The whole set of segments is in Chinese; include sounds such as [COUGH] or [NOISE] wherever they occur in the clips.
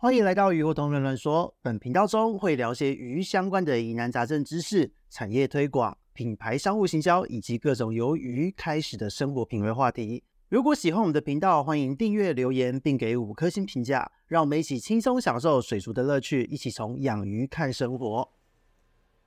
欢迎来到鱼活同人乱说。本频道中会聊些鱼相关的疑难杂症知识、产业推广、品牌商务行销以及各种由鱼开始的生活品味话题。如果喜欢我们的频道，欢迎订阅、留言并给五颗星评价，让我们一起轻松享受水族的乐趣，一起从养鱼看生活。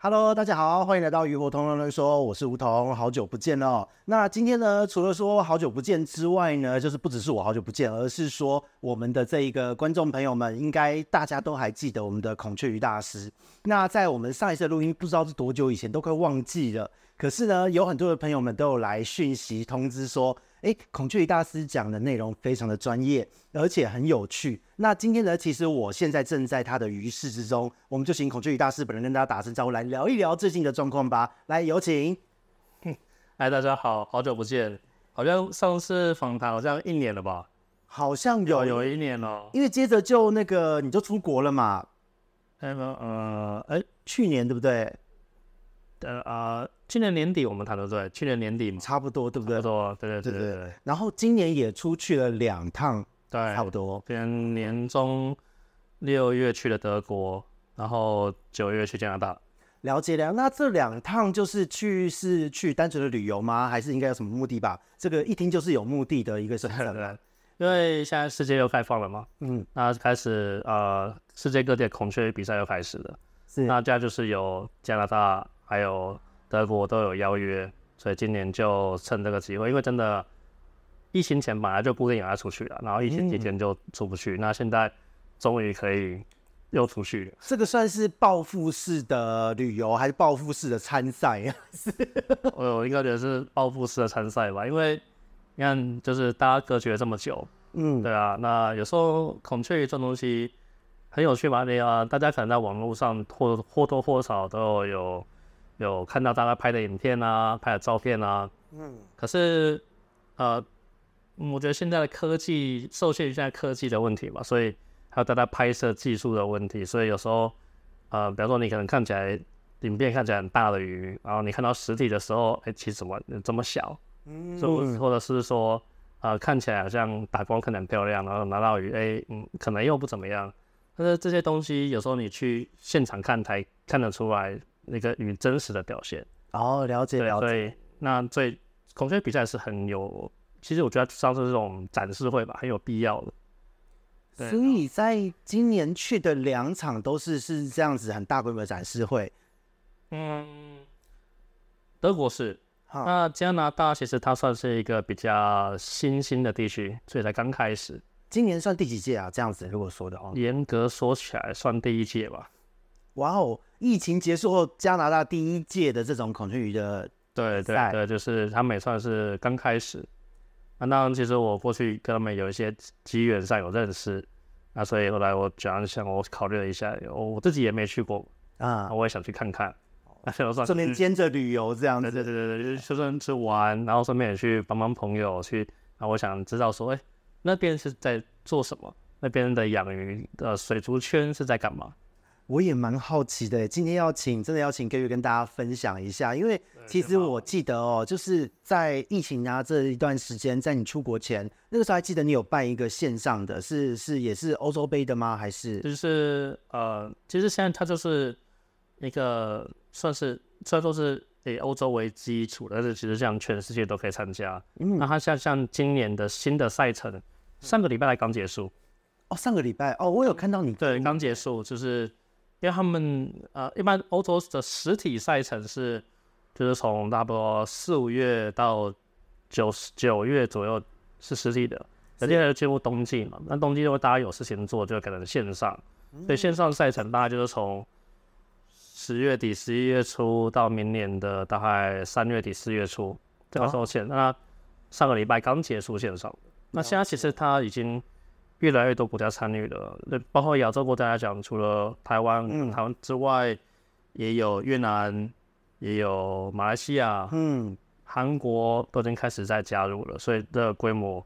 Hello，大家好，欢迎来到鱼活通乱乱说，我是梧桐，好久不见了。那今天呢，除了说好久不见之外呢，就是不只是我好久不见，而是说我们的这一个观众朋友们，应该大家都还记得我们的孔雀鱼大师。那在我们上一次录音，不知道是多久以前，都快忘记了。可是呢，有很多的朋友们都有来讯息通知说。哎，孔雀鱼大师讲的内容非常的专业，而且很有趣。那今天呢，其实我现在正在他的鱼室之中，我们就请孔雀鱼大师本人跟大家打声招呼，来聊一聊最近的状况吧。来，有请。嗨，大家好，好久不见，好像上次访谈好像一年了吧？好像有有一年了，因为接着就那个你就出国了嘛。哎，呃，哎，去年对不对？呃啊，去年年底我们谈的对，去年年底嘛，差不多对不对？差不多，对对对对对，对。然后今年也出去了两趟，对，差不多。跟年中六月去了德国，然后九月去加拿大。了解了，那这两趟就是去是去单纯的旅游吗？还是应该有什么目的吧？这个一听就是有目的的一个行程。因为现在世界又开放了嘛，嗯，那开始呃，世界各地的孔雀比赛又开始了，是，那这样就是有加拿大。还有德国都有邀约，所以今年就趁这个机会，因为真的疫情前本来就不定要出去了，然后疫情期间就出不去，嗯、那现在终于可以又出去了。这个算是报复式的旅游，还是报复式的参赛？[LAUGHS] 我应该觉得是报复式的参赛吧，因为你看，就是大家隔绝了这么久，嗯，对啊，那有时候孔雀鱼这种东西很有趣嘛，你啊，大家可能在网络上或或多或少都有。有看到大家拍的影片啊，拍的照片啊，嗯，可是，呃，我觉得现在的科技受限于现在科技的问题嘛，所以还有大家拍摄技术的问题，所以有时候，呃，比方说你可能看起来影片看起来很大的鱼，然后你看到实体的时候，哎、欸，其实怎么这么小？嗯，或或者是说，呃，看起来好像打光看起来很漂亮，然后拿到鱼，哎、欸，嗯，可能又不怎么样。但是这些东西有时候你去现场看才看得出来。那个与真实的表现哦，了解了解。对，那最孔雀比赛是很有，其实我觉得像是这种展示会吧，很有必要的。对，所以在今年去的两场都是是这样子很大规模的展示会。嗯，德国是，那加拿大其实它算是一个比较新兴的地区，所以才刚开始。今年算第几届啊？这样子如果说的话，严格说起来算第一届吧。哇哦！疫情结束后，加拿大第一届的这种孔雀鱼的对对对，就是他们也算是刚开始。那当然，其实我过去跟他们有一些机缘上有认识，那所以后来我讲一下，我考虑了一下，我我自己也没去过啊，我也想去看看。[LAUGHS] 那就算顺便兼着旅游这样子，对对对对，就顺便去玩，然后顺便也去帮帮朋友去。那我想知道说，哎，那边是在做什么？那边的养鱼的水族圈是在干嘛？我也蛮好奇的，今天要请真的要请各位跟大家分享一下，因为其实我记得哦，就是在疫情啊这一段时间，在你出国前那个时候，还记得你有办一个线上的，是是也是欧洲杯的吗？还是就是呃，其实现在它就是一个算是虽然说是以欧洲为基础，但是其实像全世界都可以参加。嗯，那它像像今年的新的赛程，上个礼拜才刚结束哦，上个礼拜哦，我有看到你对刚结束就是。因为他们呃，一般欧洲的实体赛程是，就是从差不多四五月到九九月左右是实体的，接下来进入冬季嘛，那冬季因为大家有事情做，就可能线上，所以线上赛程大概就是从十月底、十一月初到明年的大概三月底、四月初这个时候线。那上个礼拜刚结束线上，那现在其实它已经。越来越多国家参与了，那包括亚洲国家来讲，除了台湾、嗯、台湾之外，也有越南，也有马来西亚，嗯，韩国都已经开始在加入了，所以这个规模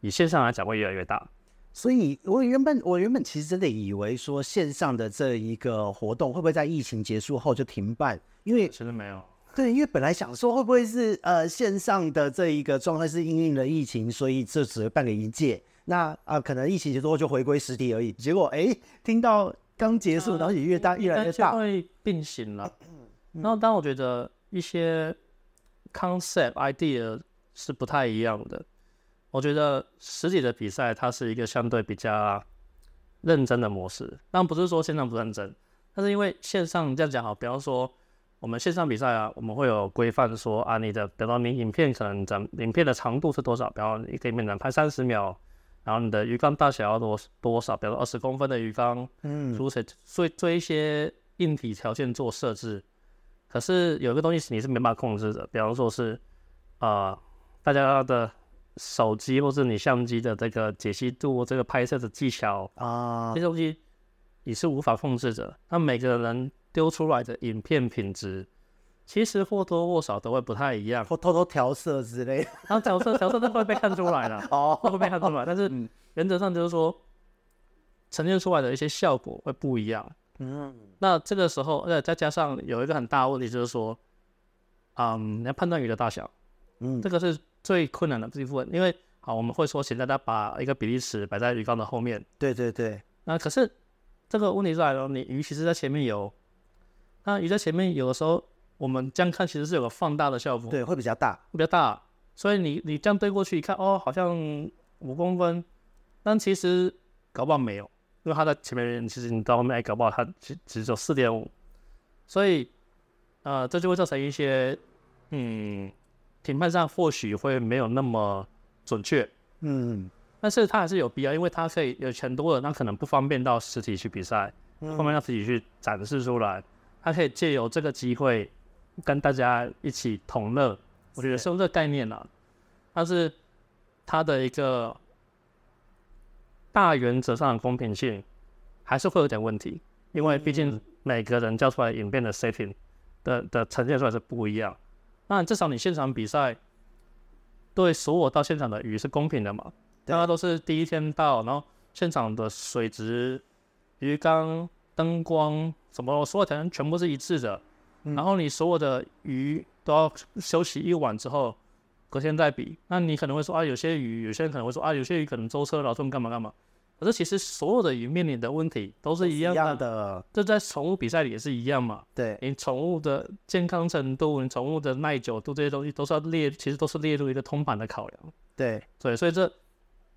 以线上来讲会越来越大。所以我原本我原本其实真的以为说线上的这一个活动会不会在疫情结束后就停办？因为其实没有，对，因为本来想说会不会是呃线上的这一个状态是因应了疫情，所以这只会办个一届。那啊，可能疫情结束后就回归实体而已。结果哎，听到刚结束，然后也越大，越来越大，会并行了。然后，当我觉得一些 concept idea 是不太一样的。我觉得实体的比赛它是一个相对比较认真的模式，但不是说线上不认真，但是因为线上这样讲好，比方说我们线上比赛啊，我们会有规范说啊，你的，比方你影片可能整影片的长度是多少，比方你可以面能拍三十秒，然后你的鱼缸大小要多多少，比如说二十公分的鱼缸，嗯，如此做做一些硬体条件做设置。可是有一个东西是你是没办法控制的，比方说是啊、呃，大家的。手机或是你相机的这个解析度，这个拍摄的技巧啊，这些东西你是无法控制的。那每个人丢出来的影片品质，其实或多或少都会不太一样，或偷偷调色之类的。[LAUGHS] 然后调色调色都会被看出来了，哦，会被看出来。但是原则上就是说，呈现出来的一些效果会不一样。嗯，那这个时候，呃，再加上有一个很大的问题，就是说，嗯，你要判断鱼的大小，嗯，这个是。最困难的这一部分，因为好，我们会说，请大家把一个比例尺摆在鱼缸的后面。对对对。那可是这个问题出来了，你鱼其实在前面游，那鱼在前面有的时候，我们这样看其实是有个放大的效果。对，会比较大，会比较大。所以你你这样对过去一看，哦，好像五公分，但其实搞不好没有，因为它在前面，其实你到后面搞不好它只只有四点五。所以，呃，这就会造成一些，嗯。评判上或许会没有那么准确，嗯，但是它还是有必要，因为它可以有钱多了，那可能不方便到实体去比赛，不方便到实体去展示出来，他可以借由这个机会跟大家一起同乐，我觉得是用这个概念啦，但是它的一个大原则上的公平性还是会有点问题，因为毕竟每个人叫出来影片的 setting 的的呈现出来是不一样。那至少你现场比赛，对所有到现场的鱼是公平的嘛？大家都是第一天到，然后现场的水质、鱼缸、灯光什么，所有条件全部是一致的。然后你所有的鱼都要休息一晚之后，隔天再比。那你可能会说啊，有些鱼，有些人可能会说啊，有些鱼可能舟车劳顿干嘛干嘛。可是其实所有的鱼面临的问题都是一样的，的这在宠物比赛里也是一样嘛。对，你宠物的健康程度，你宠物的耐久度这些东西都是要列，其实都是列入一个通盘的考量。对，对，所以这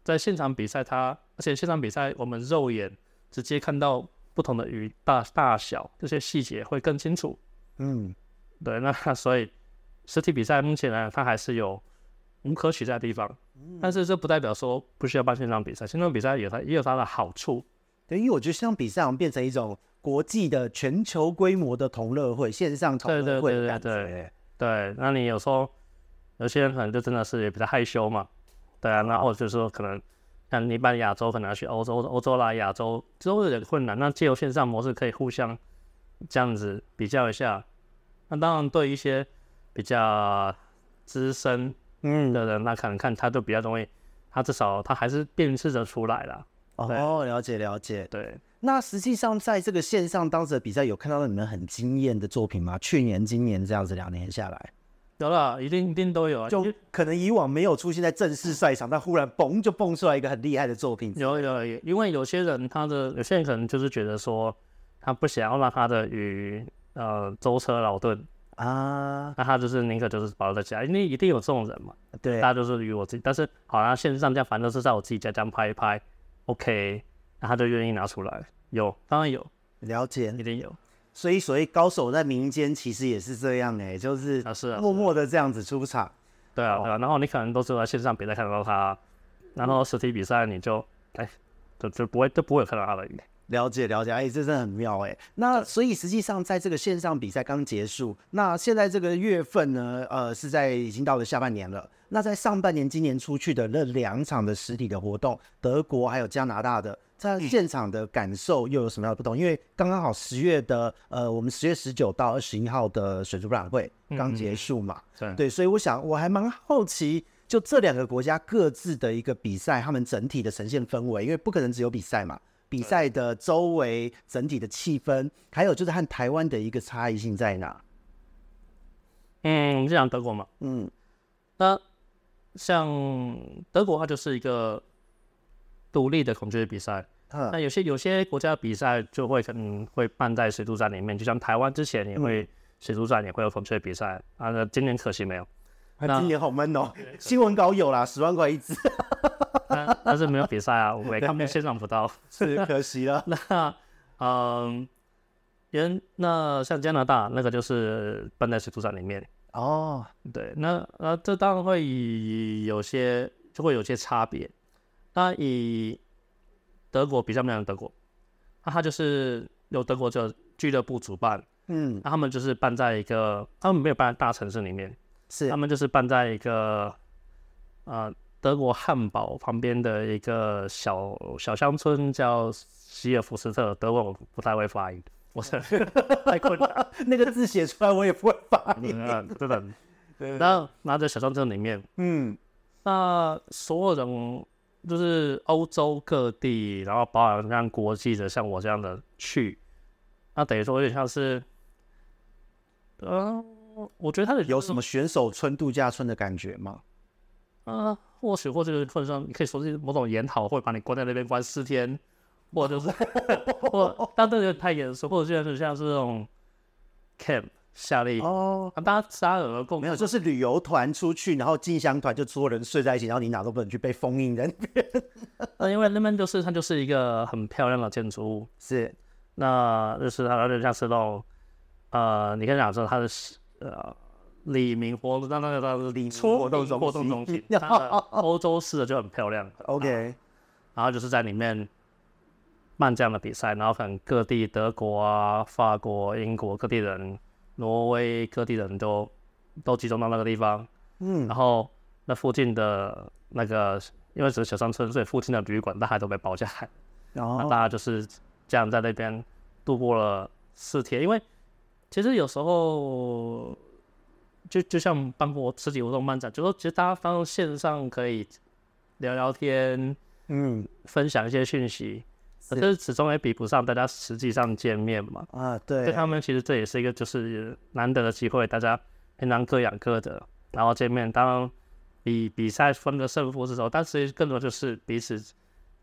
在现场比赛它，而且现场比赛我们肉眼直接看到不同的鱼大大小这些细节会更清楚。嗯，对，那 [LAUGHS] 所以实体比赛目前来它还是有无可取代的地方。但是这不代表说不需要办线上比赛，线上比赛有它也有它的好处。对，因为我觉得线上比赛好像变成一种国际的全球规模的同乐会，线上同乐会的感觉。对对对对，对，那你有时候有些人可能就真的是也比较害羞嘛，对啊，那或者就是说可能像你办亚洲可能要去欧洲，欧洲啦亚洲都有点困难。那借由线上模式可以互相这样子比较一下。那当然对一些比较资深。嗯的人，那可能看他就比较容易，他至少他还是辨识得出来了。哦，了解了解。对，那实际上在这个线上当时的比赛，有看到你们很惊艳的作品吗？去年、今年这样子两年下来，有了，一定一定都有啊。就可能以往没有出现在正式赛场，但忽然嘣就蹦出来一个很厉害的作品。有有有，因为有些人他的有些人可能就是觉得说，他不想要让他的鱼呃舟车劳顿。啊，那他就是宁可就是保留在家，因为一定有这种人嘛。对，大家都是与我自己，但是好像线上这样，反正都是在我自己家这样拍一拍，OK，那他就愿意拿出来。有，当然有，了解，一定有。所以所谓高手在民间，其实也是这样哎、欸，就是默默的这样子出场。对啊，对啊。然后你可能都是在线上别再看到他，然后实体比赛你就哎，就就不会就不会有看到他的鱼。了解了解，哎，这真的很妙哎。那所以实际上在这个线上比赛刚结束，那现在这个月份呢，呃，是在已经到了下半年了。那在上半年今年出去的那两场的实体的活动，德国还有加拿大的，在现场的感受又有什么样的不同？因为刚刚好十月的，呃，我们十月十九到二十一号的水族博览会刚结束嘛，嗯、对，所以我想我还蛮好奇，就这两个国家各自的一个比赛，他们整体的呈现氛围，因为不可能只有比赛嘛。比赛的周围整体的气氛，还有就是和台湾的一个差异性在哪？嗯，我们就讲德国嘛。嗯，那像德国，它就是一个独立的孔雀比赛。嗯、那有些有些国家比赛就会可能会办在水族站里面，就像台湾之前也会水族站也会有孔雀比赛、嗯、啊，那今年可惜没有。那今年好闷哦，新闻稿有啦，十万块一只，但是没有比赛啊，我也看线上不到，[LAUGHS] 是可惜了。[LAUGHS] 那嗯，人那像加拿大那个就是办在水族站里面。哦，对，那那这当然会以有些就会有些差别。那以德国比较没有德国，那他就是由德国这俱乐部主办，嗯，那他们就是办在一个，他们没有办在大城市里面。是，他们就是办在一个，呃，德国汉堡旁边的一个小小乡村，叫希尔福斯特。德文我不太会发音，我是 [LAUGHS] 太困难，那个字写出来我也不会发音。嗯，真的。[LAUGHS] 然后拿着小乡村里面，嗯，那所有人就是欧洲各地，然后包含像国际的，像我这样的去，那等于说有点像是，嗯。我觉得他的有什么选手村、度假村的感觉吗？啊，或许或者或者说你可以说是某种研讨会，把你关在那边关四天，或者是或 [LAUGHS] 但这个太严肃，或者就是像是这种 camp 夏令哦，大家大家有共没有？就是旅游团出去，然后进香团就所有人睡在一起，然后你哪都不能去，被封印在那边。[LAUGHS] 呃，因为那边就是它就是一个很漂亮的建筑物，是，那就是它有点像是那种呃，你可以讲说它的。呃，里民活动，那那个那个里民活动中，活动中心，欧洲式的就很漂亮。OK，然后就是在里面办这样的比赛，然后可能各地德国啊、法国、英国各地人、挪威各地人都都集中到那个地方。嗯，然后那附近的那个，因为只是小山村，所以附近的旅馆大概都被包下来。然后大家就是这样在那边度过了四天，因为。其实有时候就就像办过实体活动漫展，就说其实大家放线上可以聊聊天，嗯，分享一些讯息，可是始终也比不上大家实际上见面嘛。啊，对，对他们其实这也是一个就是难得的机会，大家平常各养各的，然后见面。当然比比赛分个胜负的时候，但是更多就是彼此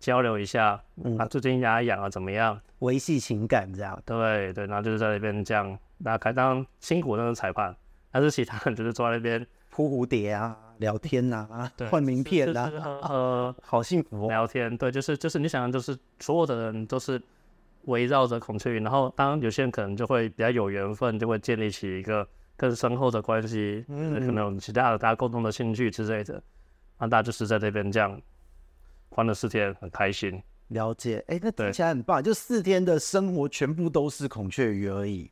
交流一下，嗯，啊，最近家养啊怎么样，维系情感这样。对对，然后就是在那边这样。那开当辛苦的那个裁判，但是其他人就是坐在那边 [LAUGHS] 扑蝴蝶啊、聊天呐、啊、换名片啊，呃，[LAUGHS] 好幸福、哦。聊天，对，就是就是你想，就是所有的人都是围绕着孔雀鱼，然后当然有些人可能就会比较有缘分，就会建立起一个更深厚的关系，嗯，可能有其他的大家共同的兴趣之类的，那大家就是在这边这样欢乐四天，很开心。了解，哎，那听起来很棒，就四天的生活全部都是孔雀鱼而已。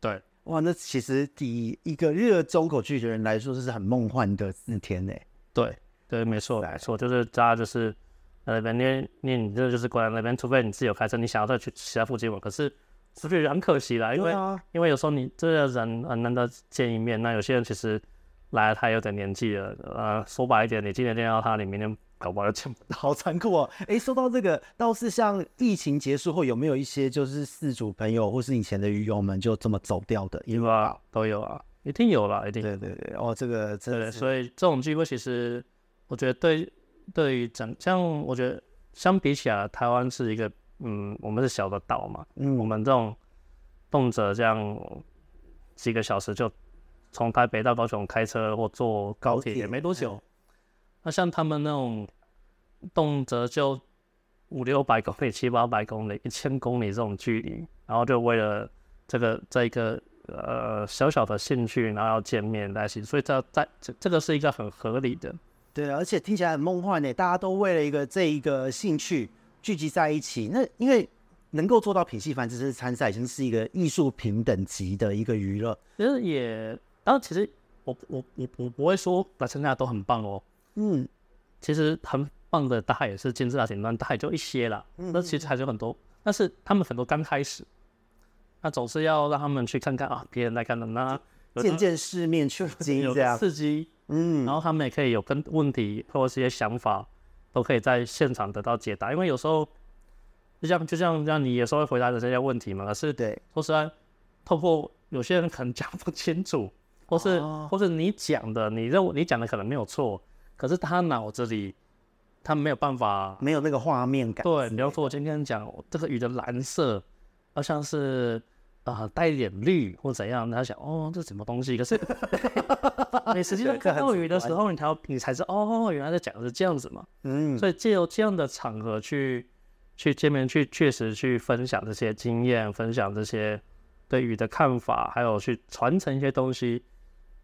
对，哇，那其实以一个热衷口拒绝人来说，这是很梦幻的那天呢。对，对，没错，没错，就是大家就是呃那边，你你这就是过来那边，除非你自己有开车，你想要再去其他附近玩，可是是不是很可惜啦，因为、啊、因为有时候你这个人很难得见一面，那有些人其实来了他有点年纪了，呃，说白一点，你今天见到他，你明天。搞不好就好残酷哦！[LAUGHS] 哎，说到这个，倒是像疫情结束后，有没有一些就是四组朋友或是以前的鱼友们就这么走掉的？有啊，都有啊，一定有啦，一定。对对对，哦，这个真的，所以这种机会其实我觉得对对于整像我觉得相比起来，台湾是一个嗯，我们是小的岛嘛，嗯，我们这种动辄这样几个小时就从台北到高雄开车或坐高铁也没多久。那像他们那种动辄就五六百公里、七八百公里、一千公里这种距离，然后就为了这个这一个呃小小的兴趣，然后要见面在一起，所以这在这这个是一个很合理的。对，而且听起来很梦幻呢。大家都为了一个这一个兴趣聚集在一起，那因为能够做到品系繁殖是参赛，已经是一个艺术品等级的一个娱乐。其实也，然后其实我我我我不会说来参加都很棒哦。嗯，其实很棒的大海也是金字塔顶端，大海就一些了。嗯，那其实还是有很多，但是他们很多刚开始，那总是要让他们去看看啊，别人在看的，那见见世面去经历这样刺激。嗯，然后他们也可以有跟问题或者是一些想法，都可以在现场得到解答。因为有时候就像就像让你有时候会回答的这些问题嘛，可是对，说实在，透过有些人可能讲不清楚，或是、哦、或是你讲的，你认为你讲的可能没有错。可是他脑子里他没有办法，没有那个画面感。对，比方说我今天讲这个鱼的蓝色，好像是啊、呃、带一点绿或怎样，他想哦这什么东西？可是你实际上看到鱼的时候，你才你才知道哦，原来在讲的是这样子嘛。嗯，所以借由这样的场合去去见面，去确实去分享这些经验，分享这些对鱼的看法，还有去传承一些东西，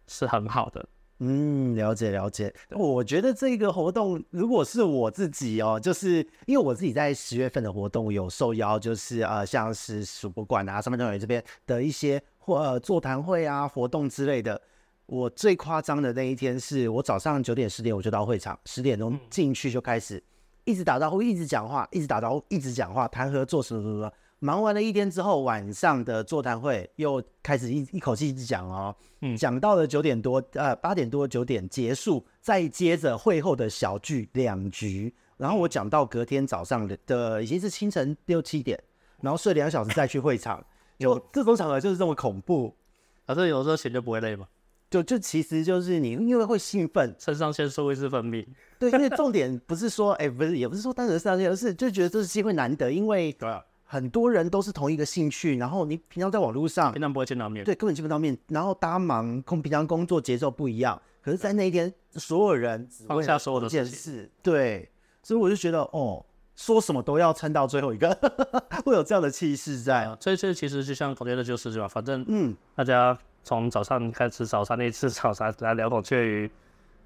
是很好的。嗯，了解了解。我觉得这个活动，如果是我自己哦，就是因为我自己在十月份的活动有受邀，就是呃，像是数博馆啊、三班长这边的一些或呃座谈会啊、活动之类的。我最夸张的那一天是我早上九点十点我就到会场，十点钟进去就开始一直打招呼，一直讲话，一直打招呼，一直讲话，谈合作什么什么什么。忙完了一天之后，晚上的座谈会又开始一一口气一直讲哦，嗯，讲到了九点多，呃，八点多九点结束，再接着会后的小聚两局，然后我讲到隔天早上的的已经是清晨六七点，然后睡两小时再去会场，[LAUGHS] 有。这种场合就是这么恐怖，可是有时候钱就不会累嘛，就就其实就是你因为会兴奋，肾上腺素会是分泌，对，因为重点不是说，哎，不是也不是说单纯肾上腺，而是就觉得这是机会难得，因为 [LAUGHS] 对啊。很多人都是同一个兴趣，然后你平常在网络上，平常不会见到面，对，根本见不到面。然后大家忙，工平常工作节奏不一样，可是，在那一天，所有人放下所有的事，对，所以我就觉得，哦，说什么都要撑到最后一个，[LAUGHS] 会有这样的气势在。啊、所以这其实就像孔雀的就是是吧？反正，嗯，大家从早上开始早餐那次早餐来聊孔雀鱼，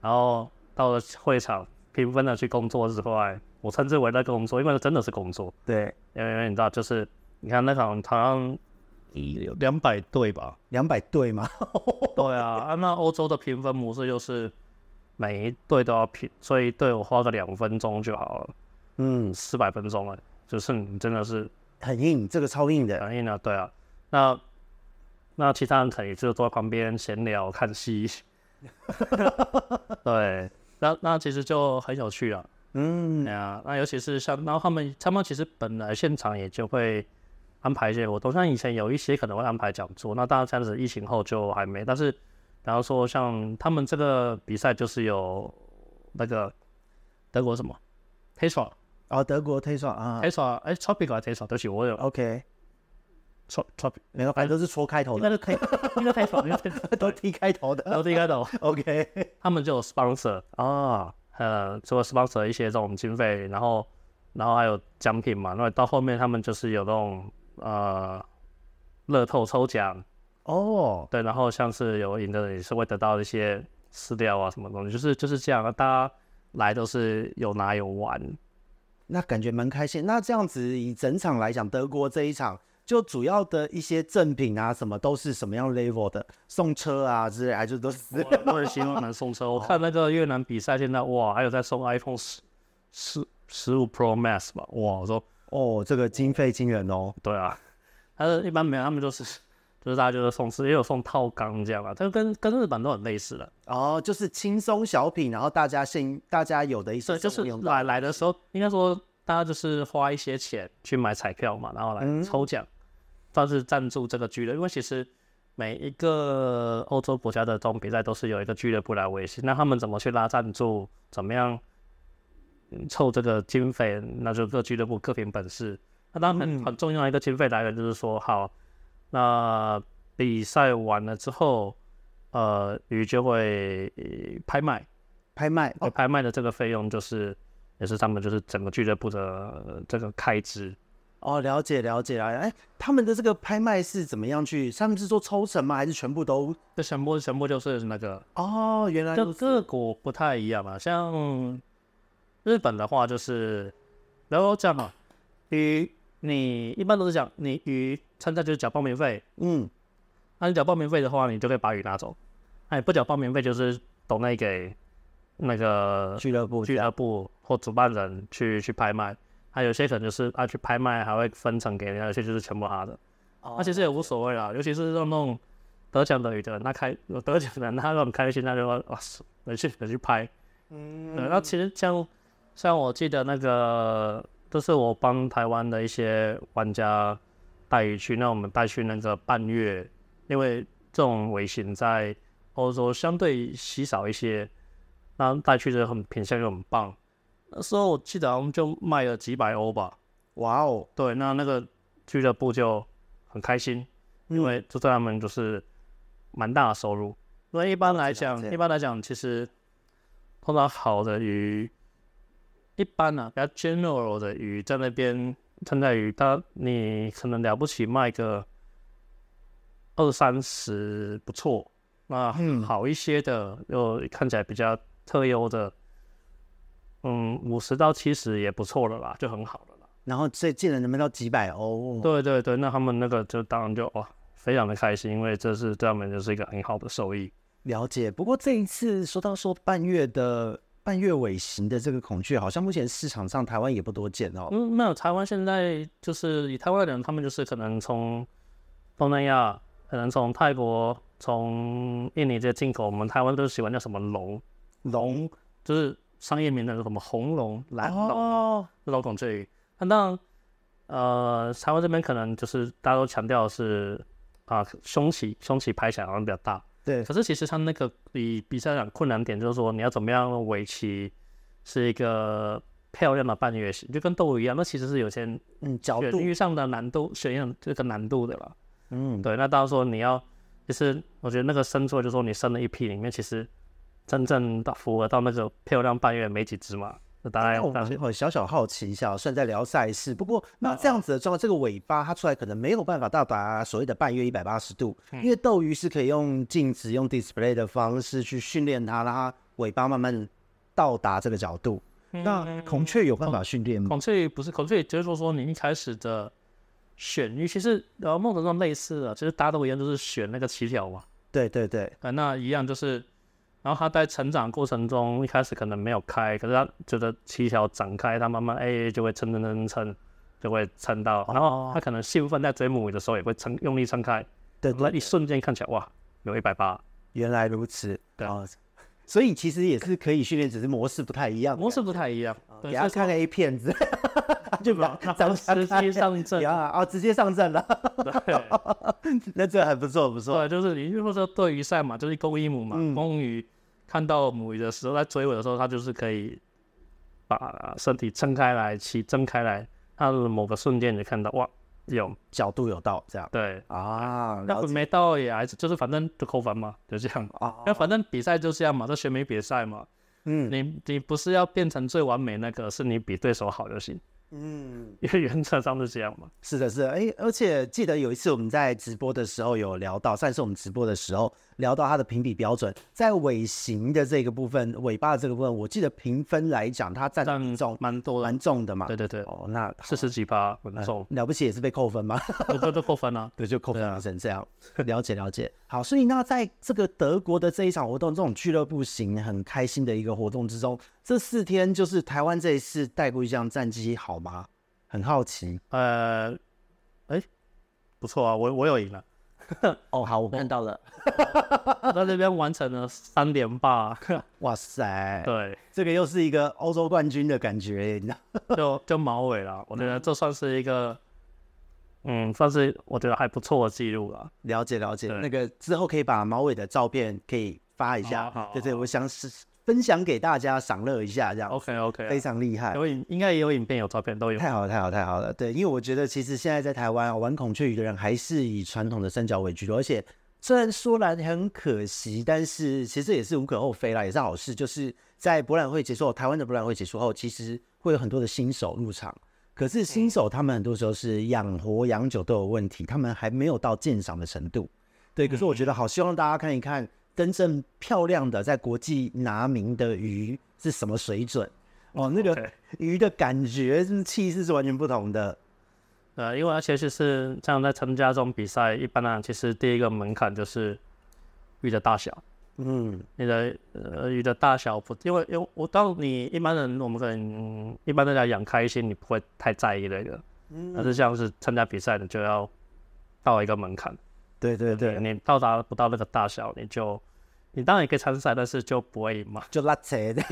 然后到了会场，平分的去工作之外。我称之为那个工作，因为真的是工作。对，因为因为你知道，就是你看那场好像有两百对吧？两百对吗？[LAUGHS] 对啊，啊，那欧洲的评分模式就是每一队都要评，所以一队我花个两分钟就好了。嗯，四百分钟了，就是你真的是很硬，这个超硬的，很硬啊。对啊，那那其他人可以就坐在旁边闲聊看戏。[LAUGHS] 对，那那其实就很有趣啊。嗯，对啊，那尤其是像，然后他们他们其实本来现场也就会安排一些活动，像以前有一些可能会安排讲座，那当然这样子疫情后就还没。但是，然后说像他们这个比赛就是有那个德国什么 TETRA 哦，德国 TETRA 啊，TETRA 哎，Tropic 还是 TETRA？对不起，我有 OK，Tropic 没有，反正都是错开头的，应该是 T，应该 TETRA，[LAUGHS] 都 T 开头的，都 T 开头，OK，他们就有 sponsor 啊。呃，除了 sponsor 一些这种经费，然后，然后还有奖品嘛。那到后面他们就是有那种呃乐透抽奖哦，对，然后像是有赢的人也是会得到一些饲料啊什么东西，就是就是这样，大家来都是有拿有玩，那感觉蛮开心。那这样子以整场来讲，德国这一场。就主要的一些赠品啊，什么都是什么样 level 的，送车啊之类，就是都是我也希望能送车。我 [LAUGHS] 看那个越南比赛，现在哇，还有在送 iPhone 十十十五 Pro Max 吧？哇，我说哦，这个经费惊人哦。对啊，但是一般没有，他们就是就是大家就是送车，也有送套缸这样啊，它跟跟日本都很类似的。哦，就是轻松小品，然后大家先大家有的一些就是来来的时候，应该说大家就是花一些钱去买彩票嘛，然后来抽奖。嗯算是赞助这个俱乐部，因为其实每一个欧洲国家的这种比赛都是有一个俱乐部来维系。那他们怎么去拉赞助，怎么样凑这个经费，那就各俱乐部各凭本事。那当然很很重要的一个经费来源就是说，好，那比赛完了之后，呃，鱼就会拍卖，拍卖，拍卖的这个费用就是也是他们就是整个俱乐部的这个开支。哦，了解了解了。哎，他们的这个拍卖是怎么样去？他们是做抽成吗？还是全部都？这全部全部就是那个哦，原来就各国不太一样嘛。像日本的话，就是然后这样嘛，鱼你一般都是讲你鱼参赛就是缴报名费，嗯，那你缴报名费的话，你就可以把鱼拿走。哎，不缴报名费就是抖内给那个俱乐部、俱乐部或主办人去去拍卖。还有些可能就是他去拍卖，还会分成给人家；有些就是全部他的。那、oh, 其实也无所谓啦，尤其是那种得奖的鱼的，那开有得奖的人，他很开心，他就说哇，回去回去拍。嗯。对，那其实像像我记得那个，都是我帮台湾的一些玩家带鱼去，那我们带去那个半月，因为这种尾型在欧洲相对稀少一些，那带去的很品相又很棒。那时候我记得我们就卖了几百欧吧。哇哦，对，那那个俱乐部就很开心，嗯、因为这对他们就是蛮大的收入。因为一般来讲，一般来讲，其实碰到好的鱼，一般呢、啊、比较 general 的鱼在那边存在鱼它，你可能了不起卖个二三十不错，那好一些的又看起来比较特优的，嗯，五十到七十也不错了啦，就很好了啦。然后这竟然能卖到几百欧，对对对，那他们那个就当然就哇，非常的开心，因为这是对他们就是一个很好的收益。了解，不过这一次说到说半月的半月尾型的这个孔雀，好像目前市场上台湾也不多见哦。嗯，没有，台湾现在就是以台湾人，他们就是可能从东南亚，可能从泰国、从印尼这些进口，我们台湾都是喜欢叫什么龙龙，就是商业名的什么红龙、蓝龙、哦、这种孔雀鱼。那当然，呃，台湾这边可能就是大家都强调是啊，胸鳍胸鳍拍起来好像比较大。对，可是其实它那个比比赛上困难点就是说，你要怎么样尾鳍是一个漂亮的半月形，就跟斗鱼一样，那其实是有些嗯角度上的难度，选用这个难度的了。嗯，对。那到时候你要，其实我觉得那个生出来就是说你生了一批里面，其实真正到符合到那个漂亮半月没几只嘛。那当然，我小小好奇一下，虽然在聊赛事，不过那这样子的状况，这个尾巴它出来可能没有办法到达所谓的半月一百八十度，因为斗鱼是可以用镜子、用 display 的方式去训练它，让它尾巴慢慢到达这个角度。那孔雀有办法训练吗？孔雀不是孔雀，就是说说你一开始的选鱼，其实呃梦中类似的，其实大家都一样，就是选那个鳍条嘛。对对对，啊，那一样就是。然后他在成长过程中，一开始可能没有开，可是他觉得七条展开，他慢慢哎就会撑撑撑撑，就会撑到。然后他可能兴奋在追母鱼的时候也会撑，用力撑开。对，那一瞬间看起来哇，有一百八。原来如此。对。所以其实也是可以训练，只是模式不太一样。模式不太一样。给他看个 A 片子，[LAUGHS] 就把 [LAUGHS] 它直接上阵。啊，直接上阵了。对。[LAUGHS] 那这还不错，不错。对，就是你如果说对鱼赛嘛，就是公一母嘛，公鱼。看到母鱼的时候，在追尾的时候，它就是可以把身体撑开来，鳍撑开来，它的某个瞬间你就看到哇，有角度有到这样。对啊，那没到也还是就是反正就扣分嘛，[LAUGHS] 就这样啊。那反正比赛就这样嘛，这选美比赛嘛。嗯，你你不是要变成最完美那个，是你比对手好就行。嗯，[LAUGHS] 因为原则上是这样嘛。是的，是的，哎，而且记得有一次我们在直播的时候有聊到，上次我们直播的时候聊到它的评比标准，在尾型的这个部分，尾巴的这个部分，我记得评分来讲，它占比重蛮多蛮重的嘛。对对对。哦，那四十几趴很重，了不起也是被扣分吗？[LAUGHS] 都都扣分啊。[LAUGHS] 对，就扣分成这样。[LAUGHS] 了解了解。好，所以那在这个德国的这一场活动，这种俱乐部型很开心的一个活动之中。这四天就是台湾这一次带过一项战绩好吗？很好奇。呃，哎，不错啊，我我有赢了。[LAUGHS] 哦，好，我看到了，[LAUGHS] 在这边完成了三连霸。[LAUGHS] 哇塞，对，这个又是一个欧洲冠军的感觉，你知道？就就毛尾了，我觉得这算是一个，嗯，算是我觉得还不错的记录了。了解了解，那个之后可以把毛尾的照片可以发一下，对对，我想是。分享给大家赏乐一下，这样 OK OK，非常厉害。有影应该也有影片、有照片都有。太好了，太好了，太好了。对，因为我觉得其实现在在台湾玩孔雀鱼的人还是以传统的三角尾居多，而且虽然说来很可惜，但是其实也是无可厚非啦，也是好事。就是在博览会结束后，台湾的博览会结束后，其实会有很多的新手入场。可是新手他们很多时候是养活养久都有问题，他们还没有到鉴赏的程度。对，可是我觉得好，希望大家看一看。真正漂亮的在国际拿名的鱼是什么水准？哦，那个鱼的感觉是气势是完全不同的。呃，因为而且就是这样在参加这种比赛，一般呢，其实第一个门槛就是鱼的大小。嗯，你的呃鱼的大小不，因为因为我当你一般人我们可能一般大家养开心，你不会太在意那个。嗯，但是像是参加比赛的就要到一个门槛。对对对，你到达不到那个大小，你就，你当然也可以参赛，但是就不会赢嘛，[LAUGHS] 就拉扯。的，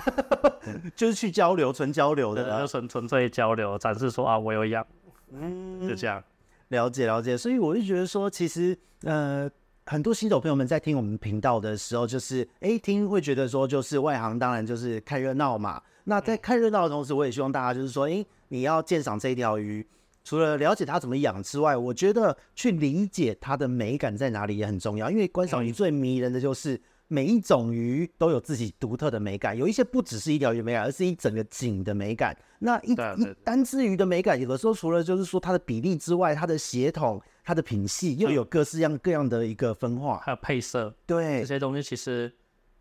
就是去交流，纯交流的，就纯纯粹交流，展示说啊，我有养，嗯，就这样，了解了解。所以我就觉得说，其实呃，很多新手朋友们在听我们频道的时候，就是哎，听会觉得说，就是外行当然就是看热闹嘛。那在看热闹的同时，我也希望大家就是说，哎、欸，你要鉴赏这一条鱼，除了了解它怎么养之外，我觉得去理解它的美感在哪里也很重要。因为观赏鱼最迷人的就是每一种鱼都有自己独特的美感，有一些不只是一条鱼美感，而是一整个景的美感。那一一单只鱼的美感，有的时候除了就是说它的比例之外，它的血统、它的品系又有各式样各样的一个分化，还有配色，对这些东西其实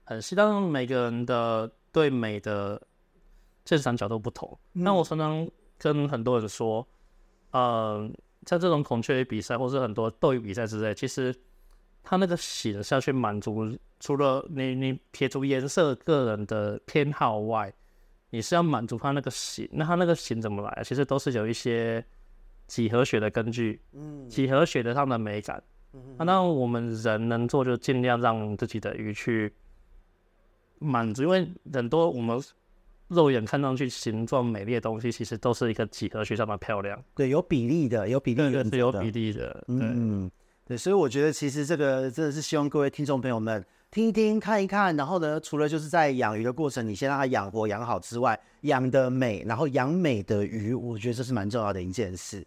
很适当，每个人的对美的鉴赏角度不同。那、嗯、我常常跟很多人说，呃，像这种孔雀鱼比赛，或是很多斗鱼比赛之类，其实它那个形是要去满足，除了你你撇除颜色个人的偏好外。你是要满足它那个形，那它那个形怎么来啊？其实都是有一些几何学的根据，嗯，几何学的上的美感，嗯，那、啊、我们人能做就尽量让自己的鱼去满足，因为很多我们肉眼看上去形状美丽的东西，其实都是一个几何学上的漂亮，对，有比例的，有比例的，是有比例的，嗯，对，所以我觉得其实这个真的是希望各位听众朋友们。听一听，看一看，然后呢，除了就是在养鱼的过程，你先让它养活养好之外，养的美，然后养美的鱼，我觉得这是蛮重要的一件事。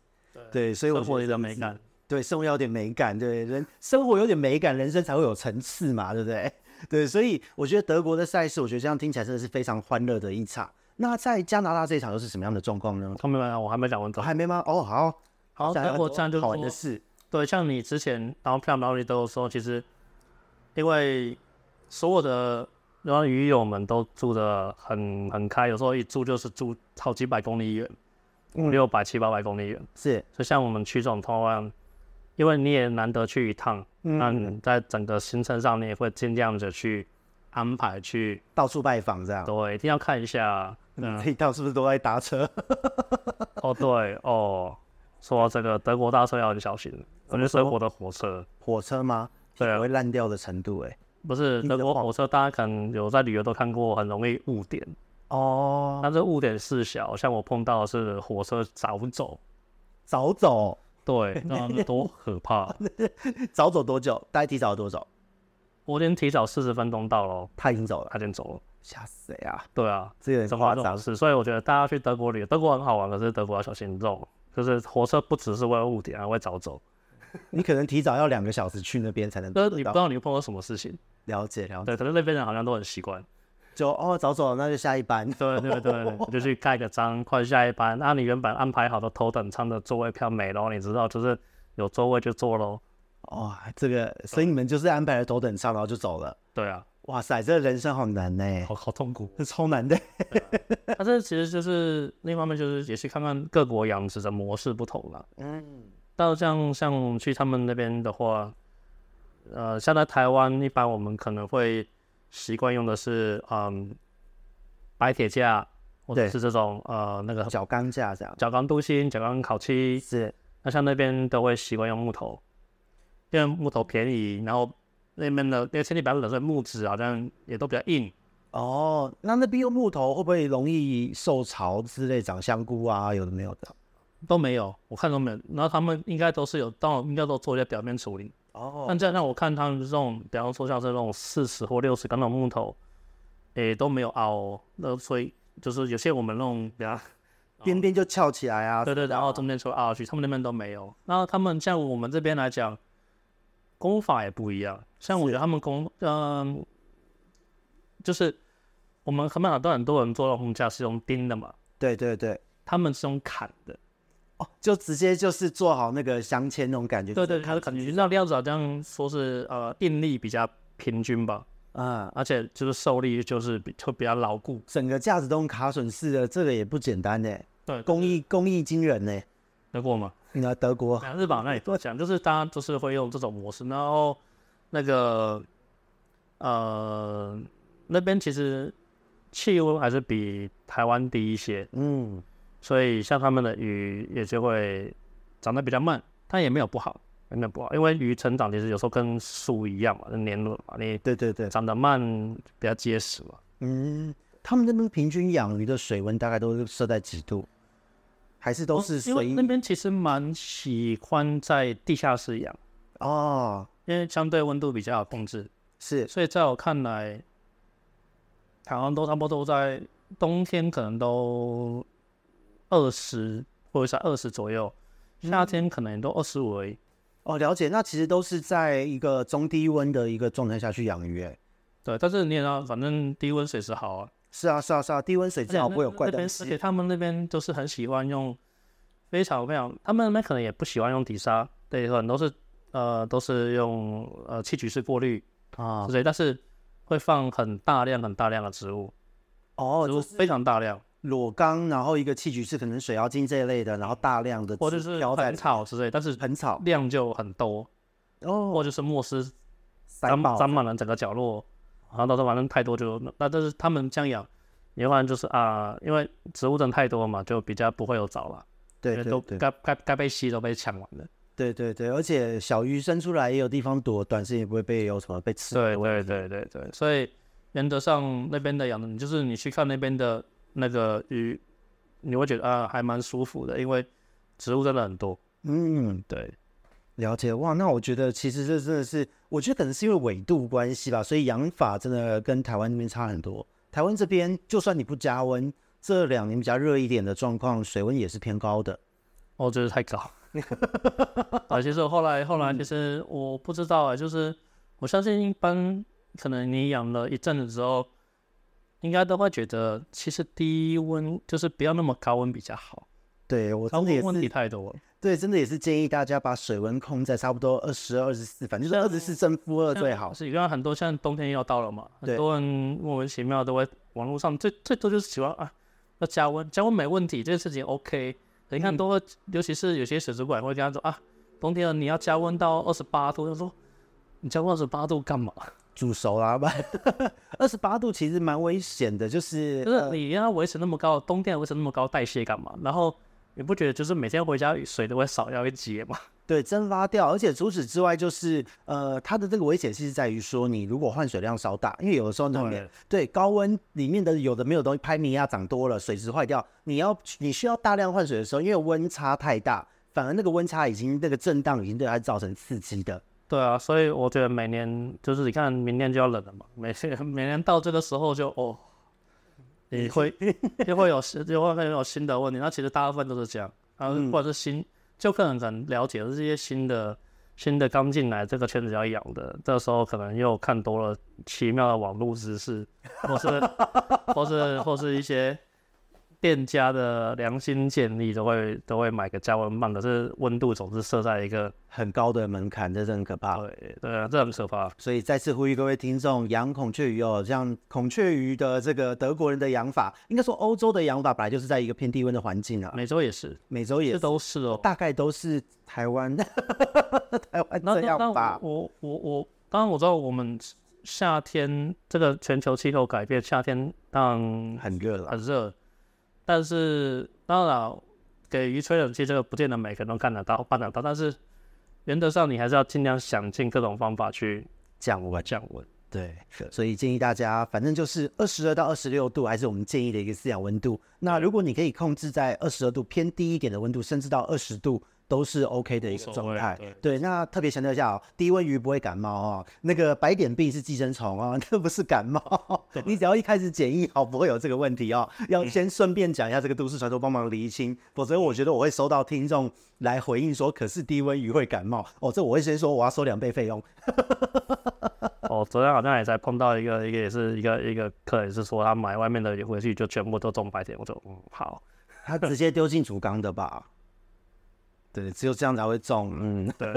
对，所以我生活有点美感，对，生活要有点美感，对，人生活有点美感，人生才会有层次嘛，对不对？[LAUGHS] 对，所以我觉得德国的赛事，我觉得这样听起来真的是非常欢乐的一场。那在加拿大这一场又是什么样的状况呢？他们没有，我还没讲完，还没吗？哦，好，好，等我这样就好玩的事。对，像你之前然后漂亮你都有说，其实因为。所有的然后鱼友们都住的很很开，有时候一住就是住好几百公里远，五六百七八百公里远。是，就像我们去这种通湾，因为你也难得去一趟，嗯、那你在整个行程上你也会尽量的去安排去到处拜访这样。对，一定要看一下。嗯，这一趟是不是都在搭车？[LAUGHS] 哦，对哦，说到这个德国大车要很小心，我觉得德国的火车，火车吗？对，会烂掉的程度哎。不是德国火车，大家可能有在旅游都看过，很容易误点哦。但是误点事小，像我碰到的是火车早走，早走，对，那多可怕！[LAUGHS] 早走多久？大概提早多久？我已经提早四十分钟到了，他已经走了，他已经走了，吓死谁啊？对啊，这个夸张是，所以我觉得大家去德国旅游，德国很好玩，可是德国要小心这种，就是火车不只是为了误点，还会早走。[LAUGHS] 你可能提早要两个小时去那边才能，但是你不知道你会碰到什么事情。了解了解，对，可能那边人好像都很习惯，就哦早走，那就下一班。对对对，[LAUGHS] 就去盖个章，快下一班。那、啊、你原本安排好的头等舱的座位票没了，你知道，就是有座位就坐喽。哦，这个，所以你们就是安排了头等舱，然后就走了。对啊，哇塞，这人生好难呢，好好痛苦，是超难的。但、啊、这其实就是另一方面，就是也是看看各国养殖的模式不同了。嗯，到像像去他们那边的话。呃，像在台湾，一般我们可能会习惯用的是，嗯，白铁架，或者是这种呃那个角钢架这样，角钢镀锌、角钢烤漆。是。那像那边都会习惯用木头，因为木头便宜，然后那边的那个天气比较冷，所以木质好像也都比较硬。哦，那那边用木头会不会容易受潮之类，长香菇啊，有的没有的？都没有，我看都没有。然后他们应该都是有，到应该都做一些表面处理。哦，那这样让我看他们这种，比方说像是那种四十或六十根的木头，诶、欸、都没有凹、哦，那所以就是有些我们那种比较 [LAUGHS] 边边就翘起来啊，对对，然后中间就凹下去，他们那边都没有。然后他们像我们这边来讲，工法也不一样，像我觉得他们工，嗯、呃，就是我们很蛮多很多人做到木架是用钉的嘛，对对对，他们是用砍的。哦，就直接就是做好那个镶嵌那种感觉。对对，它的感觉，那料子好像说是呃应力比较平均吧，啊、嗯，而且就是受力就是比就比较牢固。整个架子都用卡榫式的，这个也不简单呢。对，工艺工艺惊人呢。得过吗？那德国，日本那里多讲，就是大家都是会用这种模式。然后那个呃那边其实气温还是比台湾低一些。嗯。所以像他们的鱼也就会长得比较慢，但也没有不好，也没有不好，因为鱼成长其实有时候跟树一样嘛，是年轮嘛，你对对对，长得慢比较结实嘛。嗯，他们那边平均养鱼的水温大概都是设在几度？还是都是水？因为那边其实蛮喜欢在地下室养哦，因为相对温度比较好控制。是，所以在我看来，台湾都差不多都在。冬天可能都二十或者是二十左右，夏天可能都二十五而已。哦，了解。那其实都是在一个中低温的一个状态下去养鱼，哎。对，但是你也知道，反正低温水质好啊。是啊，是啊，是啊，低温水质好不会有怪东西。而且他们那边都是很喜欢用非常非常，他们那边可能也不喜欢用底沙，对，很多是呃都是用呃气取式过滤啊，对，但是会放很大量很大量的植物。哦，植物非常大量。裸缸，然后一个气取式可能水妖精这一类的，然后大量的或者是盆草之类，但是盆草量就很多哦，或者是莫斯沾沾满了整个角落，然后到时候反正太多就那，但是他们这样养，也反正就是啊，因为植物真的太多嘛，就比较不会有藻了，对，对，对，都该该该被吸都被抢完了，对对对，而且小鱼生出来也有地方躲，短时间也不会被有什么被吃，对对对对对，所以原则上那边的养的，就是你去看那边的。那个鱼，你会觉得啊，还蛮舒服的，因为植物真的很多。嗯，对，了解哇。那我觉得其实这真的是，我觉得可能是因为纬度关系吧，所以养法真的跟台湾那边差很多。台湾这边就算你不加温，这两年比较热一点的状况，水温也是偏高的。哦，这是太高。[LAUGHS] 啊，其实后来后来其实我不知道啊，就是我相信一般可能你养了一阵子之后。应该都会觉得，其实低温就是不要那么高温比较好。对，我真的也是问题太多了。对，真的也是建议大家把水温控在差不多二十二、二十四，反正就是二十四正负二最好。是，因为很多像冬天要到了嘛，很多人莫名其妙都会网络上最最多就是喜欢啊要加温，加温没问题，这件事情 OK。你看都会，嗯、尤其是有些水族馆会跟他说啊，冬天了你要加温到二十八度，他说你加温二十八度干嘛？[LAUGHS] 煮熟啦，不然二十八度其实蛮危险的，就是就是你要维持那么高，冬天维持那么高代谢干嘛？然后你不觉得就是每天回家水都会少掉一截吗？[LAUGHS] 对，蒸发掉。而且除此之外，就是呃，它的这个危险性是在于说，你如果换水量稍大，因为有的时候那里面对高温里面的有的没有东西，拍米亚长多了，水质坏掉，你要你需要大量换水的时候，因为温差太大，反而那个温差已经那个震荡已经对它造成刺激的。对啊，所以我觉得每年就是你看，明年就要冷了嘛，每 [LAUGHS] 每年到这个时候就哦，你会就会有就会有新的问题。那其实大部分都是这样，然后或者是新，就可能很了解这些新的新的刚进来这个圈子要养的，这时候可能又看多了奇妙的网络知识，或是或是或是一些。店家的良心建议都会都会买个加温棒，可是温度总是设在一个很高的门槛，这是很可怕。对对啊，这很可怕。所以再次呼吁各位听众，养孔雀鱼哦，像孔雀鱼的这个德国人的养法，应该说欧洲的养法本来就是在一个偏低温的环境啊。美洲也是，美洲也是，都是哦，大概都是台湾 [LAUGHS] 台湾这样吧。我我我，当然我知道我们夏天这个全球气候改变，夏天当然很热了，很热。但是当然，给鱼吹冷气这个不见得每个人都干得到、办得到。但是原则上，你还是要尽量想尽各种方法去降温、降温。对，所以建议大家，反正就是二十二到二十六度，还是我们建议的一个饲养温度。那如果你可以控制在二十二度偏低一点的温度，甚至到二十度。都是 OK 的一个状态，对，对，那特别强调一下哦，低温鱼不会感冒哦，那个白点病是寄生虫哦，[LAUGHS] 那不是感冒，你只要一开始检疫好，不会有这个问题哦。要先顺便讲一下这个都市传说，帮忙厘清，否则我觉得我会收到听众来回应说，可是低温鱼会感冒哦，这我会先说我要收两倍费用。[LAUGHS] 哦，昨天好像也才碰到一个，一个也是一个一个客人是说他买外面的鱼回去就全部都中白点，我说嗯好，他直接丢进主缸的吧。对，只有这样才会中。嗯，对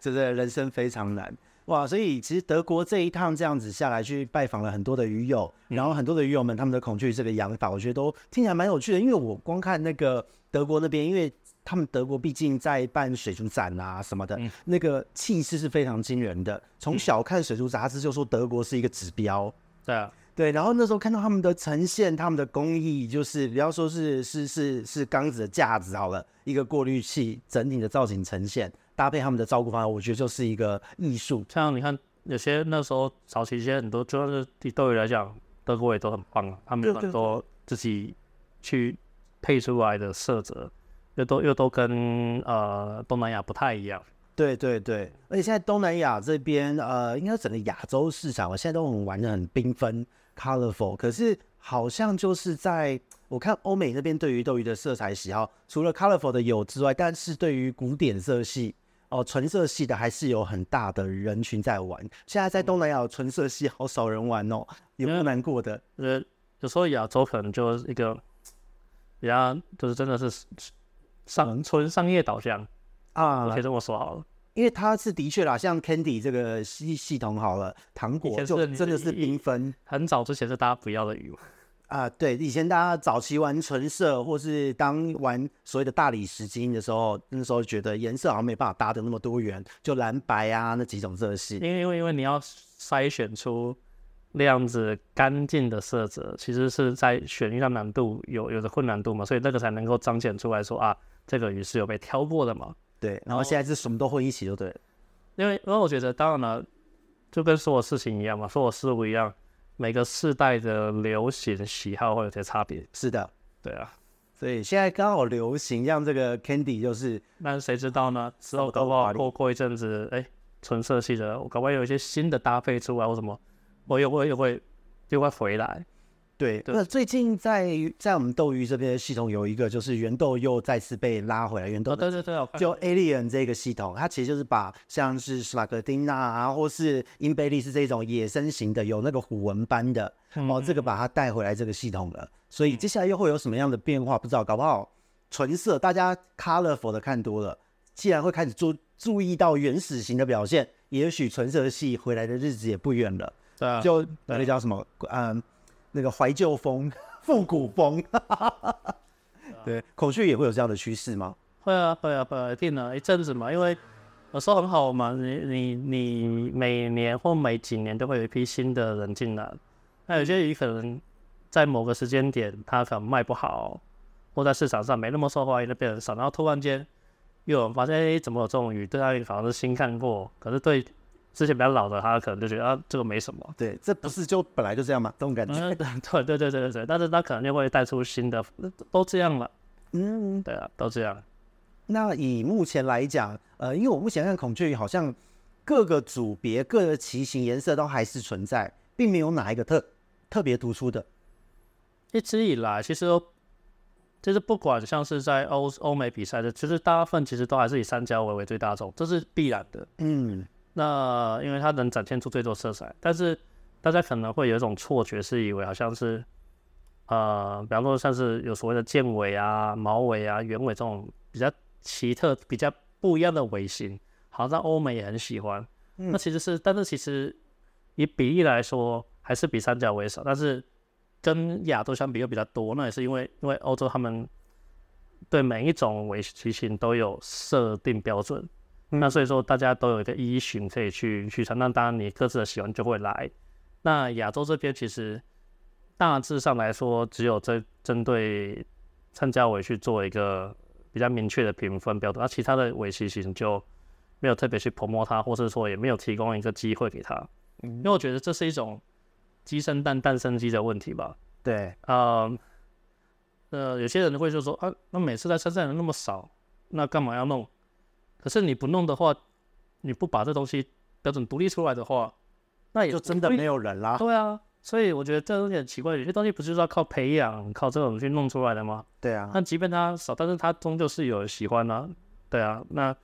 对 [LAUGHS] 人生非常难哇！所以其实德国这一趟这样子下来，去拜访了很多的鱼友，然后很多的鱼友们他们的孔雀鱼这个养法，我觉得都听起来蛮有趣的。因为我光看那个德国那边，因为他们德国毕竟在办水族展啊什么的，嗯、那个气势是非常惊人的。从小看水族杂志就说德国是一个指标。对啊。对，然后那时候看到他们的呈现，他们的工艺，就是比方说是是是是缸子的架子好了，一个过滤器，整体的造型呈现，搭配他们的照顾方案，我觉得就是一个艺术。像你看，有些那时候早期一些很多，主要是对于来讲，德国也都很棒啊，他们有很多自己去配出来的色泽，又都又都跟呃东南亚不太一样。对对对，而且现在东南亚这边，呃，应该整个亚洲市场，我现在都很玩的很缤纷。Colorful，可是好像就是在我看欧美那边对于斗鱼的色彩喜好，除了 colorful 的有之外，但是对于古典色系哦，纯色系的还是有很大的人群在玩。现在在东南亚纯色系好少人玩哦，也不难过的。呃，有时候亚洲可能就是一个比较就是真的是商纯商业导向啊，可以这么说好了。因为它是的确啦，像 Candy 这个系系统好了，糖果就真的是缤纷。很早之前是大家不要的鱼啊，对，以前大家早期玩纯色，或是当玩所谓的大理石金的时候，那时候觉得颜色好像没办法搭的那么多元，就蓝白啊那几种色系。因为因为因为你要筛选出那样子干净的色泽，其实是在选育上难度有有的困难度嘛，所以那个才能够彰显出来说啊，这个鱼是有被挑过的嘛。对，然后现在是什么都混一起就对了，因为因为我觉得当然了，就跟所有事情一样嘛，所有事物一样，每个世代的流行喜好会有些差别。是的，对啊，所以现在刚好流行像这个 Candy 就是，那谁知道呢？之后搞不好过过一阵子，哎，纯色系的，我搞不好有一些新的搭配出来或什么，我又会又会又会回来。对，那最近在在我们斗鱼这边的系统有一个，就是原豆又再次被拉回来。原豆、哦、对对对，就 Alien 这个系统，它其实就是把像是史莱克丁纳啊，或是英贝利斯这种野生型的有那个虎纹斑的，嗯、哦，这个把它带回来这个系统了。所以接下来又会有什么样的变化？不知道，搞不好纯色大家 colorful 的看多了，既然会开始注注意到原始型的表现，也许纯色系回来的日子也不远了。对啊，就那个叫什么，嗯。那个怀旧风、复古风，[LAUGHS] 对，孔雀也会有这样的趋势吗？会啊，会啊，会啊，一定的，一阵子嘛，因为我说很好嘛，你你你每年或每几年都会有一批新的人进来，那有些鱼可能在某个时间点它可能卖不好，或在市场上没那么受欢迎的变得少，然后突然间又有人发现，哎，怎么有这种鱼？对他好像是新看过，可是对。之前比较老的，他可能就觉得啊，这个没什么。对，这不是就本来就这样吗？这种感觉。[LAUGHS] 对对对对对对。但是他可能就会带出新的，都这样了。嗯，对啊，都这样。那以目前来讲，呃，因为我目前看孔雀鱼好像各个组别、各个旗形颜色都还是存在，并没有哪一个特特别突出的。一直以来，其实就是不管像是在欧欧美比赛的，其实大部分其实都还是以三角尾为最大众，这是必然的。嗯。那因为它能展现出最多色彩，但是大家可能会有一种错觉，是以为好像是，呃，比方说像是有所谓的剑尾啊、毛尾啊、圆尾这种比较奇特、比较不一样的尾型，好像欧美也很喜欢。嗯、那其实是，但是其实以比例来说，还是比三角尾少，但是跟亚洲相比又比较多。那也是因为，因为欧洲他们对每一种尾鳍型都有设定标准。那所以说，大家都有一个依循可以去去承担，当然你各自的喜欢就会来。那亚洲这边其实大致上来说，只有针针对参加委去做一个比较明确的评分标准，那其他的尾鳍型就没有特别去 promote 它，或是说也没有提供一个机会给他。因为我觉得这是一种鸡生蛋，蛋生鸡的问题吧。对，呃，呃，有些人会就说啊，那每次在参赛人那么少，那干嘛要弄？可是你不弄的话，你不把这东西标准独立出来的话，那也就真的没有人啦。对啊，所以我觉得这东西很奇怪，有些东西不是要靠培养、靠这种去弄出来的吗？对啊。那即便它少，但是它终究是有人喜欢啊。对啊，那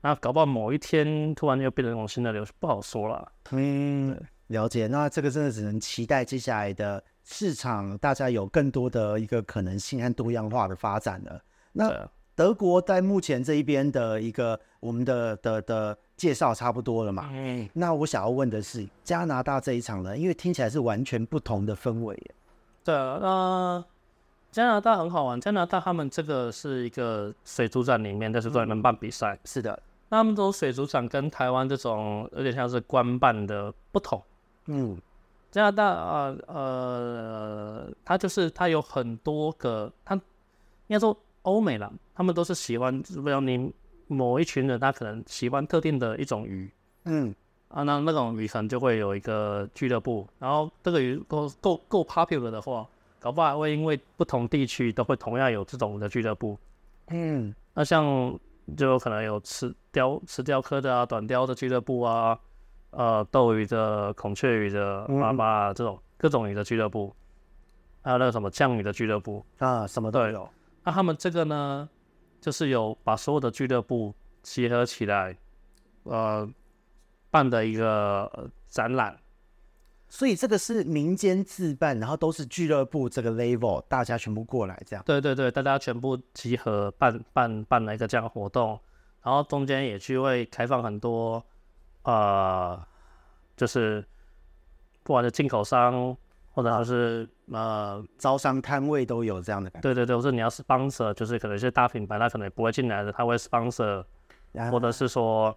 那搞不好某一天突然又变成一种新的流行，不好说了。嗯，了解。那这个真的只能期待接下来的市场，大家有更多的一个可能性和多样化的发展了。那。德国在目前这一边的一个我们的的的介绍差不多了嘛？嗯，那我想要问的是加拿大这一场呢，因为听起来是完全不同的氛围。对啊，那加拿大很好玩。加拿大他们这个是一个水族展里面，但是专门办比赛。是的，那他们这种水族展跟台湾这种有点像是官办的不同。嗯，加拿大啊呃，呃，它就是它有很多个，它应该说。欧美啦，他们都是喜欢，比如你某一群人，他可能喜欢特定的一种鱼，嗯，啊，那那种鱼可能就会有一个俱乐部，然后这个鱼够够够 popular 的话，搞不好还会因为不同地区都会同样有这种的俱乐部，嗯，那像就有可能有吃雕吃雕刻的啊，短雕的俱乐部啊，呃，斗鱼的、孔雀鱼的、妈妈、啊、这种各种鱼的俱乐部。还有那个什么酱鱼的俱乐部。啊，什么都有。那他们这个呢，就是有把所有的俱乐部结合起来，呃，办的一个展览。所以这个是民间自办，然后都是俱乐部这个 level，大家全部过来这样。对对对，大家全部集合办办办了一个这样的活动，然后中间也去会开放很多，呃，就是不管是进口商或者是呃招商摊位都有这样的感觉。对对对，或者你要 sponsor，就是可能一些大品牌他可能也不会进来的，他会 sponsor，或者是说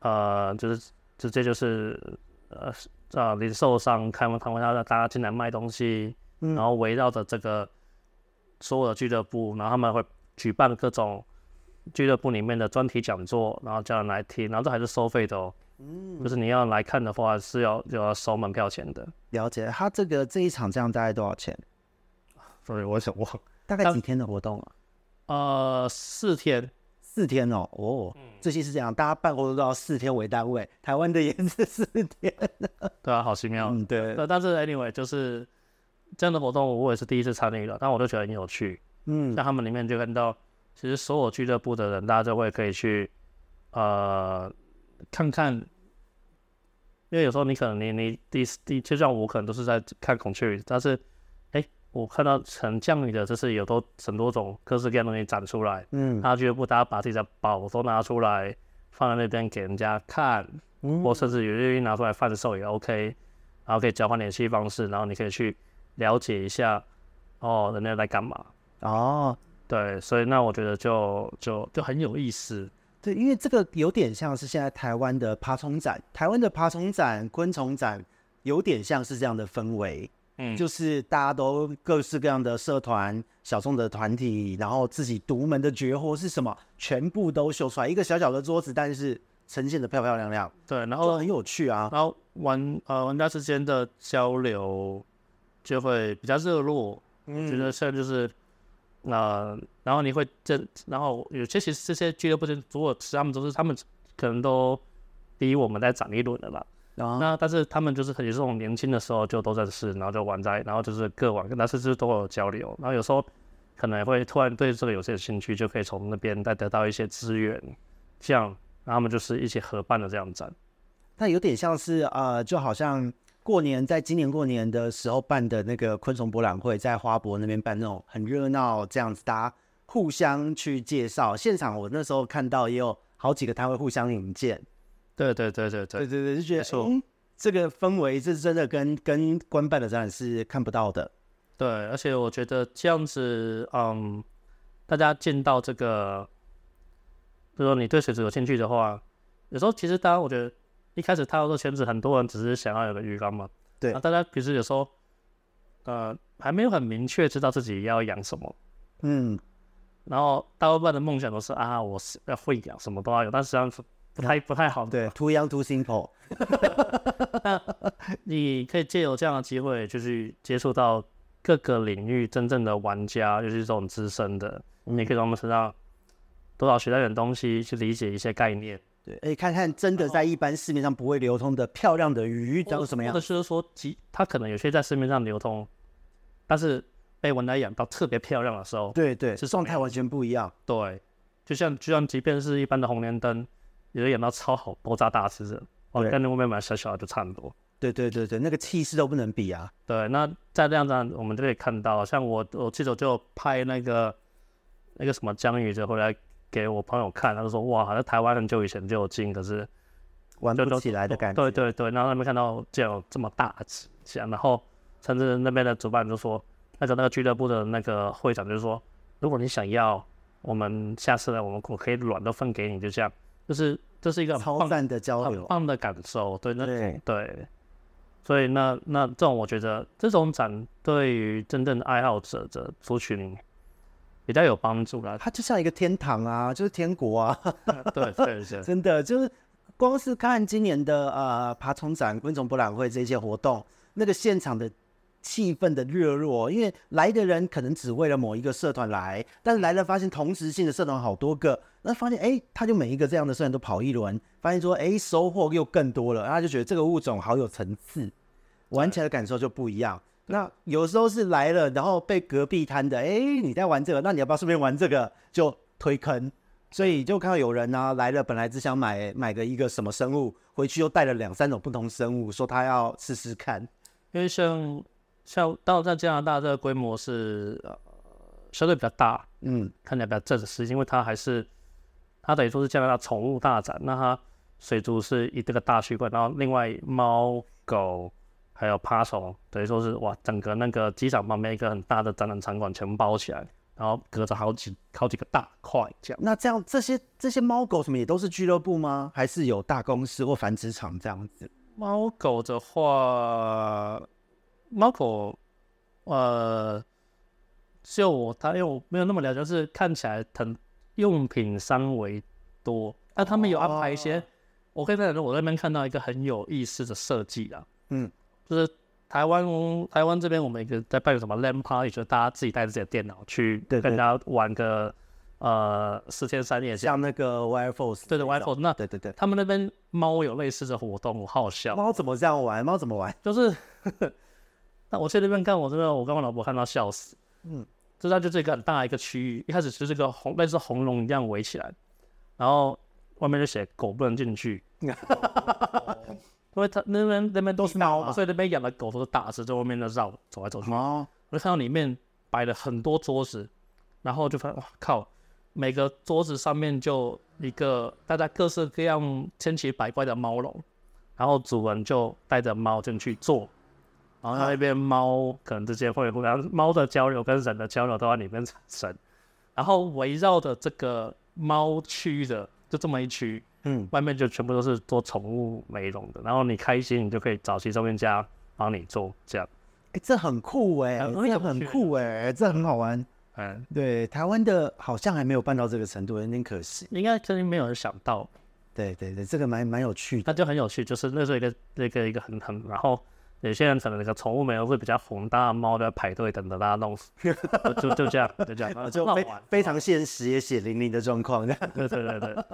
呃就是直接就是呃。啊，零售商开完摊位，让大家进来卖东西，嗯、然后围绕着这个所有的俱乐部，然后他们会举办各种俱乐部里面的专题讲座，然后叫人来听，然后这还是收费的哦。嗯，就是你要来看的话是要就要收门票钱的。了解，他这个这一场这样大概多少钱？所以我想忘，大概几天的活动啊？呃，四天。四天哦，哦，这些是这样，大家办活动都要四天为单位，台湾的也是四天。[LAUGHS] 对啊，好奇妙。嗯，对。但是 anyway，就是这样的活动，我也是第一次参与了，但我都觉得很有趣。嗯，像他们里面就看到，其实所有俱乐部的人，大家就会可以去呃看看，因为有时候你可能你你第第，就像我可能都是在看孔雀，但是。我看到很降雨的，就是有都很多种各式各样的东西展出来。嗯，他俱乐部大家把自己的宝都拿出来放在那边给人家看，嗯，或甚至有愿意拿出来贩售也 OK，然后可以交换联系方式，然后你可以去了解一下，哦，人家在干嘛？哦，对，所以那我觉得就就就很有意思。对，因为这个有点像是现在台湾的爬虫展，台湾的爬虫展、昆虫展有点像是这样的氛围。嗯，就是大家都各式各样的社团、小众的团体，然后自己独门的绝活是什么，全部都秀出来。一个小小的桌子，但是呈现的漂漂亮亮。对，然后很有趣啊。然后玩呃玩家之间的交流就会比较热络。嗯，觉得现在就是呃，然后你会这，然后有些其实这些俱乐部的主播，他们都是他们可能都比我们在长一轮的吧。然后那但是他们就是也是从年轻的时候就都认识，然后就玩在，然后就是各玩，但是就是都有交流，然后有时候可能会突然对这个有些兴趣，就可以从那边再得到一些资源，这样，然后他们就是一起合办的这样展。那有点像是呃，就好像过年在今年过年的时候办的那个昆虫博览会，在花博那边办那种很热闹这样子，大家互相去介绍。现场我那时候看到也有好几个摊位互相引荐。对对对对对对对，就觉得、嗯、这个氛围是真的跟跟官办的展览是看不到的。对，而且我觉得这样子，嗯，大家见到这个，比如说你对水族有兴趣的话，有时候其实大家我觉得。一开始踏入这圈子，很多人只是想要有个鱼缸嘛。对。大家平时有时候，呃，还没有很明确知道自己要养什么。嗯。然后大部分的梦想都是啊，我是要会养什么都要有，但实际上是。[LAUGHS] 不太不太好，对，too young too simple。那你可以借由这样的机会，就是接触到各个领域真正的玩家，就是这种资深的，嗯、你可以从他们身上多少学到点东西，去理解一些概念。对，哎，看看真的在一般市面上不会流通的漂亮的鱼长什么样，或者是说，其它可能有些在市面上流通，但是被玩家养到特别漂亮的时候，对对，是状态完全不一样。对，就像就像即便是一般的红莲灯。也是养到超好，爆炸大只的，哦，跟那外面买小小的就差很多。对对对对，那个气势都不能比啊。对，那在这样子，我们就可以看到，像我，我记得我就拍那个那个什么江鱼就回来给我朋友看，他就说哇，好像台湾很久以前就有金，可是玩不起来的感觉。对对对，然后他们看到这样这么大只，这样，然后甚至那边的主办就说，那个那个俱乐部的那个会长就说，如果你想要，我们下次来，我们我可以卵都分给你，就这样。就是这是一个超赞的交流，很棒的感受，对，那对，对，所以那那这种我觉得这种展对于真正的爱好者的族群比较有帮助啦。它就像一个天堂啊，就是天国啊，对 [LAUGHS] 对对，[LAUGHS] 真的就是光是看今年的呃爬虫展、昆虫博览会这些活动，那个现场的。气氛的热络，因为来的人可能只为了某一个社团来，但是来了发现同时性的社团好多个，那发现哎，他就每一个这样的社团都跑一轮，发现说哎，收获又更多了，然后他就觉得这个物种好有层次，玩起来的感受就不一样。那有时候是来了，然后被隔壁摊的，哎，你在玩这个，那你要不要顺便玩这个？就推坑，所以就看到有人呢、啊、来了，本来只想买买个一个什么生物，回去又带了两三种不同生物，说他要试试看。因为像像到在加拿大这个规模是呃相对比较大，嗯，看起来比较正式，因为它还是它等于说是加拿大宠物大展，那它水族是一这个大区块，然后另外猫狗。还有爬虫，等于说是哇，整个那个机场旁边一个很大的展览场馆全包起来，然后隔着好几好几个大块这样。那这样这些这些猫狗什么也都是俱乐部吗？还是有大公司或繁殖场这样子？猫狗的话，猫狗呃，就我他因为我没有那么了解，就是看起来很用品商为多。那他们有安排一些，哦、我可以在我那边看到一个很有意思的设计啊，嗯。就是台湾，台湾这边我们一个在办个什么 LAN party，就是大家自己带着自己的电脑去跟人家玩个呃四天三夜，像那个 WireForce，对对 WireForce，那对对对，他们那边猫有类似的活动，我好笑。猫怎么这样玩？猫怎么玩？就是，[LAUGHS] 那我去那边看，我真的我跟我老婆看到笑死。嗯，就它就是一个很大一个区域，一开始就是个红类似红龙一样围起来，然后外面就写狗不能进去。[LAUGHS] 因为他那边那边都是猫，所以那边养的狗都是大只，在外面的绕走来走去。哦，我就看到里面摆了很多桌子，然后就发现哇靠，每个桌子上面就一个大家各式各样千奇百怪的猫笼，然后主人就带着猫进去坐，然后那边猫可能之间会互相猫的交流跟人的交流都在里面产生，然后围绕着这个猫区的就这么一区。嗯，外面就全部都是做宠物美容的，然后你开心，你就可以找其中一家帮你做这样。哎，这很酷哎，这很酷哎，这很好玩。嗯，对，台湾的好像还没有办到这个程度，有点可惜。应该肯定没有人想到。对对对，这个蛮蛮有趣的。那就很有趣，就是那时候一个那个一个很很，然后有些人可能那个宠物美容会比较红，大家猫都在排队等着大家弄死，就就这样就这样，就 [LAUGHS] 非非常现实也血淋淋的状况。对对对对。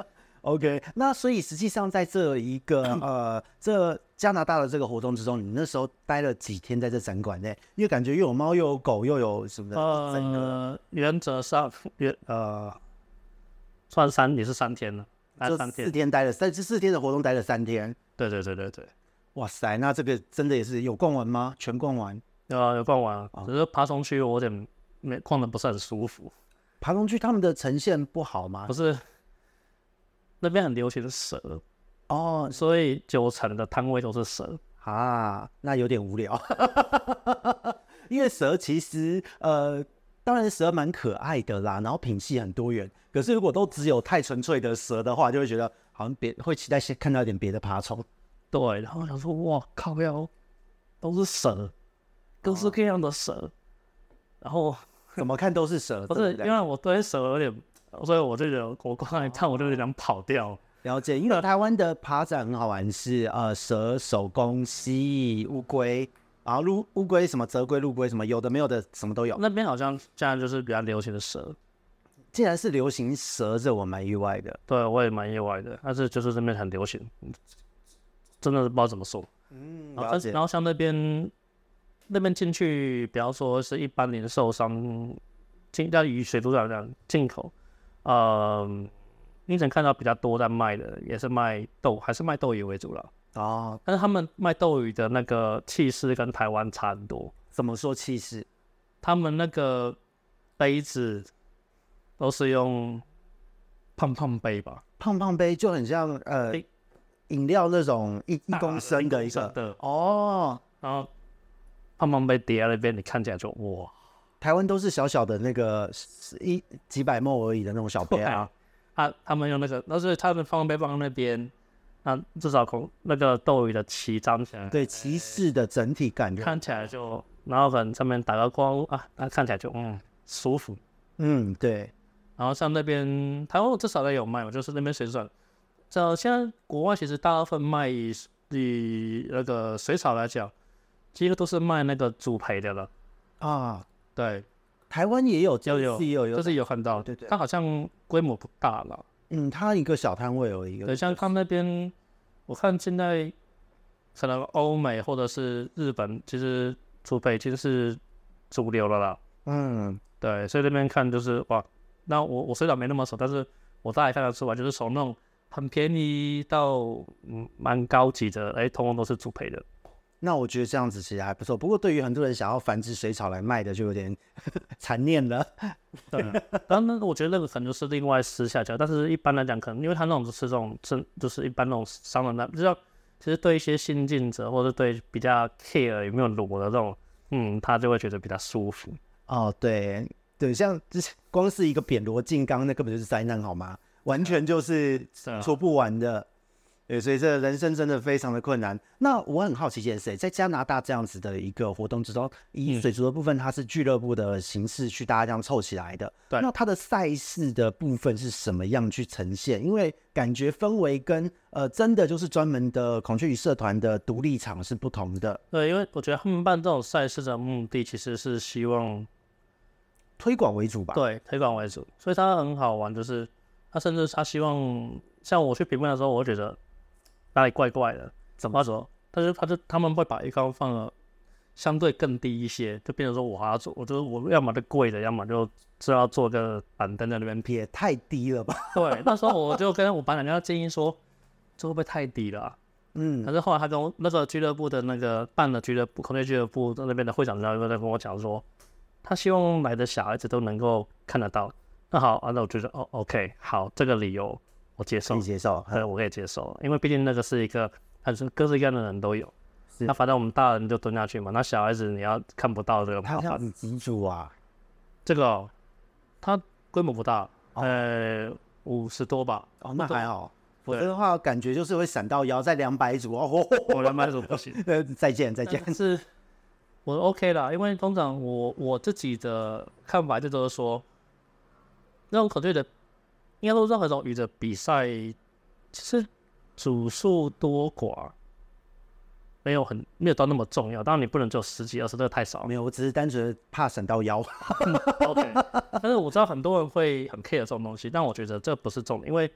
OK，那所以实际上在这一个呃，这加拿大的这个活动之中，你那时候待了几天在这展馆内？因为感觉又有猫又有狗又有什么的。呃，原则上原呃算三也是三天了，就三天，四天待了三，这四天的活动待了三天。对对对对对，哇塞，那这个真的也是有逛完吗？全逛完？有啊，有逛完，只是爬虫区我有点没逛的不是很舒服。爬虫区他们的呈现不好吗？不是。那边很流行的蛇哦，所以九成的摊位都是蛇啊，那有点无聊。[LAUGHS] 因为蛇其实呃，当然蛇蛮可爱的啦，然后品系很多元。可是如果都只有太纯粹的蛇的话，就会觉得好像别会期待先看到一点别的爬虫。对，然后想说哇靠，要都是蛇，各式各样的蛇，哦、然后怎么看都是蛇，[LAUGHS] 不是因为我对蛇有点。所以我就觉得，我刚才看我就有点想跑掉。了解，因为台湾的爬展很好玩是，是呃蛇、手工、蜥蜴、乌龟，然后乌乌龟什么泽龟、陆龟什么，有的没有的什么都有。那边好像现在就是比较流行的蛇，竟然是流行蛇，这我蛮意外的。对，我也蛮意外的，但是就是这边很流行，真的是不知道怎么说。嗯，了解。然后像那边那边进去，比方说是一般零售商进要以水族馆这样进口。呃，你能看到比较多在卖的，也是卖豆，还是卖豆鱼为主了哦？但是他们卖豆鱼的那个气势跟台湾差很多。怎么说气势？他们那个杯子都是用胖胖杯吧？胖胖杯就很像呃饮料那种一一公升的一个的哦。然后胖胖杯叠在那边，你看起来就哇。台湾都是小小的那个一几百 ml 而已的那种小杯啊，他他们用那个，那是他们放杯放那边，那至少空那个斗鱼的鳍张起来，对，鳍式的整体感觉，看起来就，然后可能上面打个光啊，那看起来就嗯舒服，嗯对，然后像那边台湾至少都有卖嘛，就是那边水产，这现在国外其实大部分卖以那个水草来讲，几乎都是卖那个主培的了。啊。对，台湾也有，就有，有，有，就是有看到，对对，它好像规模不大了，嗯，它一个小摊位有一个，对，像他们那边，我看现在可能欧美或者是日本，其实主培已经是主流了啦。嗯，对，所以那边看就是哇，那我我虽然没那么熟，但是我大概看得出来，就是从那种很便宜到嗯蛮高级的，哎，通通都是主配的。那我觉得这样子其实还不错。不过对于很多人想要繁殖水草来卖的，就有点 [LAUGHS] 残念了。对，当然我觉得那个可能就是另外私下交，但是一般来讲，可能因为他那种是这种真，就是一般那种商人，那不知道其实对一些新进者或者对比较 care 有没有裸的这种，嗯，他就会觉得比较舒服。哦，对对，像之前光是一个扁螺金刚，那根本就是灾难，好吗？完全就是说不完的。对，所以这人生真的非常的困难。那我很好奇一件事，在加拿大这样子的一个活动之中，以水族的部分，它是俱乐部的形式去大家这样凑起来的。对，那它的赛事的部分是什么样去呈现？因为感觉氛围跟呃，真的就是专门的孔雀鱼社团的独立场是不同的。对，因为我觉得他们办这种赛事的目的其实是希望推广为主吧。对，推广为主，所以它很好玩，就是他甚至他希望像我去评判的时候，我会觉得。哪里怪怪的？怎么说？但是他就他们会把鱼缸放了相对更低一些，就变成说我还要做，我就我要么就跪着，要么就就要做个板凳在那边撇，太低了吧？[LAUGHS] 对，那时候我就跟我班长家建议说，这会不会太低了？嗯，可是后来他跟我那个俱乐部的那个办了俱乐部孔雀俱乐部那边的会长在在跟我讲说，他希望来的小孩子都能够看得到。那好，啊，那我觉得哦，OK，好，这个理由。我接受，你接受，呃，[LAUGHS] 我可以接受，因为毕竟那个是一个，还是各式各样的人都有。那反正我们大人就蹲下去嘛，那小孩子你要看不到这个，他要几组啊？这个、哦，它规模不大，呃，五十多吧。哦，那还好。否则的话，感觉就是会闪到腰，在两百组哦，我两百组不行。[LAUGHS] 再见，再见。但是，我 OK 啦，因为通常我我自己的看法就都是说，那种口对的。应该说，任何种鱼的比赛，其实组数多寡没有很没有到那么重要。当然，你不能只有十几二十，这个太少。没有，我只是单纯怕闪到腰。OK，但是我知道很多人会很 care 这种东西，但我觉得这不是重点，因为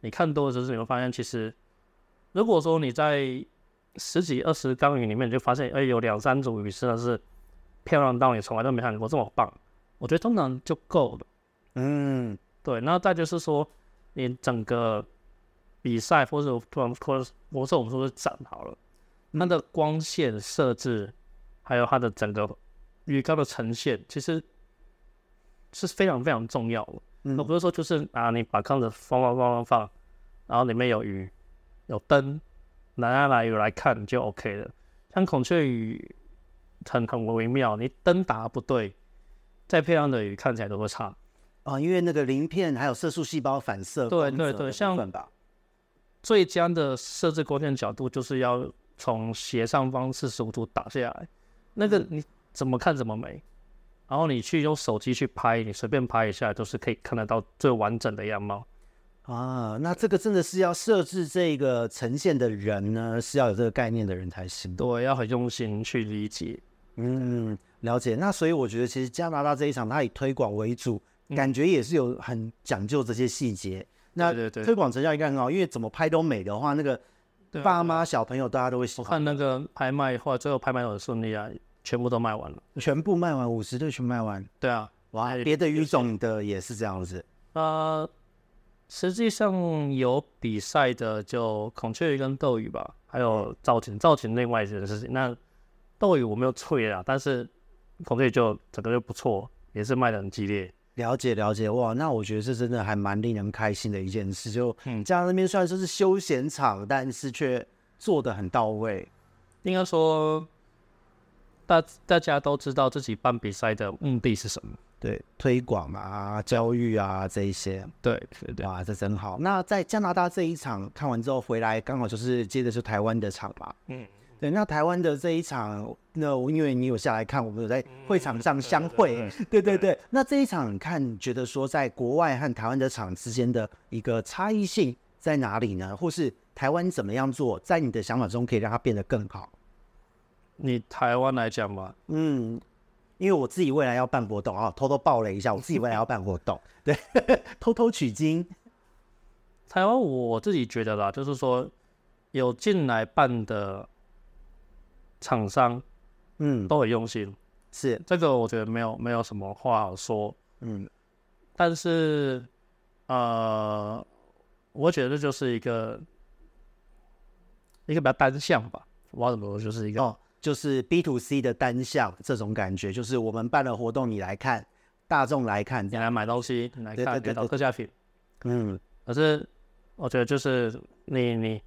你看多的时候你会发现，其实如果说你在十几二十缸鱼里面，你就发现哎有两三组鱼真的是漂亮到你从来都没看过这么棒，我觉得通常就够了。嗯。对，那再就是说，你整个比赛或者突然或者或者我们说是展好了，它的光线设置，还有它的整个鱼缸的呈现，其实是非常非常重要的。嗯，而不是说就是啊，你把缸子放放放放放，然后里面有鱼，有灯，拿来来有来看就 OK 了。像孔雀鱼很很微妙，你灯打不对，再漂亮的鱼看起来都会差。啊，因为那个鳞片还有色素细胞反射，对对对，像最佳的设置光线角度就是要从斜上方四十五度打下来，那个你怎么看怎么美，然后你去用手机去拍，你随便拍一下都是可以看得到最完整的样貌啊。那这个真的是要设置这个呈现的人呢，是要有这个概念的人才行。对，要很用心去理解，嗯，了解。那所以我觉得其实加拿大这一场它以推广为主。感觉也是有很讲究这些细节，那推广成效应该很好，因为怎么拍都美的话，那个爸妈小朋友大家都会喜欢。我看那个拍卖，后来最后拍卖很顺利啊，全部都卖完了，全部卖完，五十对全卖完。对啊，哇，别的语种的也是这样子。呃，实际上有比赛的就孔雀鱼跟斗鱼吧，还有造型，造型另外一件事情。那斗鱼我没有吹啊，但是孔雀鱼就整个就不错，也是卖的很激烈。了解了解哇，那我觉得这真的还蛮令人开心的一件事。就嗯，加拿大那边虽然说是休闲场，但是却做的很到位。应该说，大大家都知道自己办比赛的目的是什么？对，推广啊，教育啊这一些。对对对，哇，这真好。那在加拿大这一场看完之后回来，刚好就是接着是台湾的场嘛。嗯。对，那台湾的这一场，那我因为你有下来看，我们有在会场上相会，嗯、对，对对对。那这一场看，觉得说在国外和台湾的场之间的一个差异性在哪里呢？或是台湾怎么样做，在你的想法中可以让它变得更好？你台湾来讲吧，嗯，因为我自己未来要办活动啊，偷偷爆了一下，我自己未来要办活动，[LAUGHS] 对，偷偷取经。台湾我自己觉得啦，就是说有进来办的。厂商嗯，都很用心。是这个，我觉得没有没有什么话好说。嗯，但是呃，我觉得这就是一个一个比较单向吧。我怎么说，就是一个哦，就是 B to C 的单向这种感觉，就是我们办了活动，你来看，大众来看，你来买东西，你来看，给到特价品。嗯，可是我觉得就是你你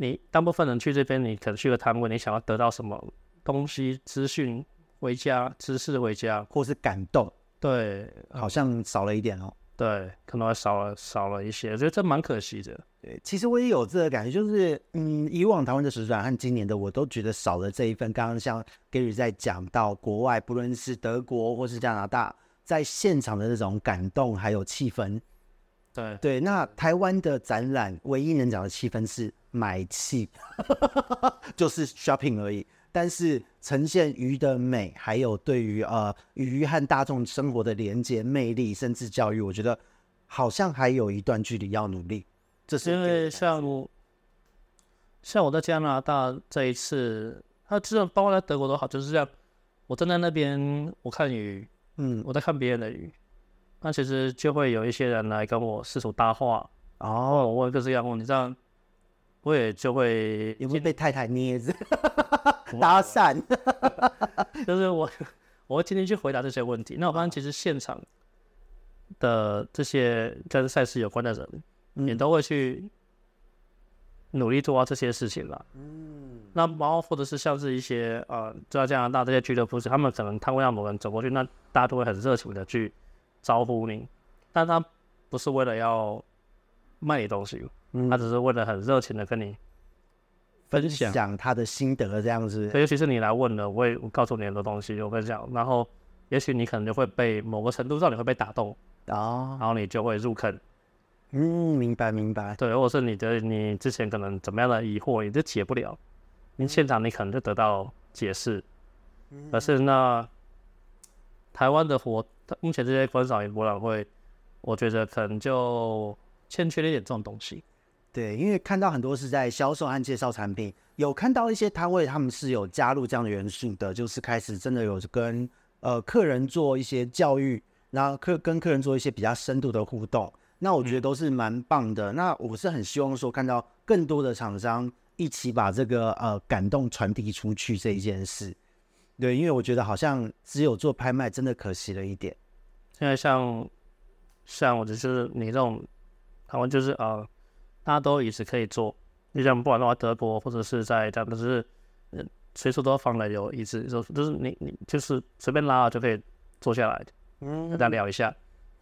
你大部分人去这边，你可能去个摊位，你想要得到什么东西、资讯回家、知识回家，或是感动，对，好像少了一点哦。对，可能还少了少了一些，我觉得这蛮可惜的。对，其实我也有这个感觉，就是嗯，以往台湾的时段和今年的，我都觉得少了这一份。刚刚像 Gary 在讲到国外，不论是德国或是加拿大，在现场的那种感动还有气氛。对对，那台湾的展览唯一能讲的气氛是买气，[LAUGHS] 就是 shopping 而已。但是呈现鱼的美，还有对于呃鱼和大众生活的连接魅力，甚至教育，我觉得好像还有一段距离要努力。这是因为像像我在加拿大这一次，他这种包括在德国都好，就是这样。我站在那边，我看鱼，嗯，我在看别人的鱼，那其实就会有一些人来跟我四处搭话，哦，我问各式各样问题，这样我也就会有没有被太太捏着？[LAUGHS] 搭讪，[LAUGHS] 就是我，我会天天去回答这些问题。那我发现其实现场的这些跟赛事有关的人，嗯、也都会去努力做到这些事情了。嗯，那然后或者是像是一些呃，在加拿大这些俱乐部，他们可能他会让某人走过去，那大家都会很热情的去招呼你，但他不是为了要卖你东西，嗯、他只是为了很热情的跟你。分享他的心得这样子，尤其是你来问了，我也我告诉你很多东西，我跟你讲，然后也许你可能就会被某个程度上你会被打动哦，然后你就会入坑。嗯，明白明白。对，或者是你的你之前可能怎么样的疑惑，你就解不了，你现场你可能就得到解释。可是那台湾的活，目前这些观赏鱼博览会，我觉得可能就欠缺了一点这种东西。对，因为看到很多是在销售和介绍产品，有看到一些摊位，他们是有加入这样的元素的，就是开始真的有跟呃客人做一些教育，然后客跟客人做一些比较深度的互动，那我觉得都是蛮棒的。嗯、那我是很希望说看到更多的厂商一起把这个呃感动传递出去这一件事。对，因为我觉得好像只有做拍卖真的可惜了一点。现在像像我就是你这种，他们就是呃。大家都椅子可以坐，你像不管的话，德国或者是在这样，就是嗯，随处都放了有椅子，就就是你你就是随便拉就可以坐下来，嗯，大家聊一下，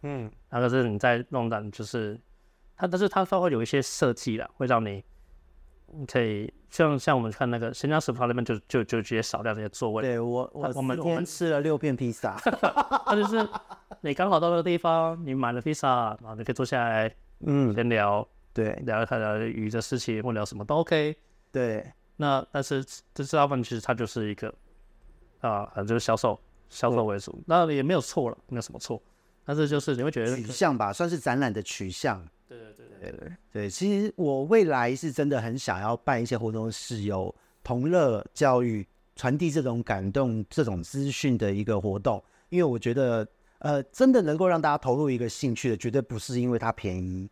嗯，那个是你在弄的，就是它，但是它稍微有一些设计了，会让你你可以像像我们看那个新疆石窟那边就就就直接扫掉这些座位。对我我我们我们吃了六片披萨，[LAUGHS] 那就是你刚好到那个地方，你买了披萨，然后你可以坐下来，嗯，先聊。对，聊他聊鱼的事情，或聊什么都 OK。对，那但是这这部分其实它就是一个啊，反正就是销售，销售为主，对那也没有错了，没有什么错。但是就是你会觉得取向吧，算是展览的取向。对对对对对对，对。其实我未来是真的很想要办一些活动，是有同乐教育、传递这种感动、这种资讯的一个活动。因为我觉得，呃，真的能够让大家投入一个兴趣的，绝对不是因为它便宜。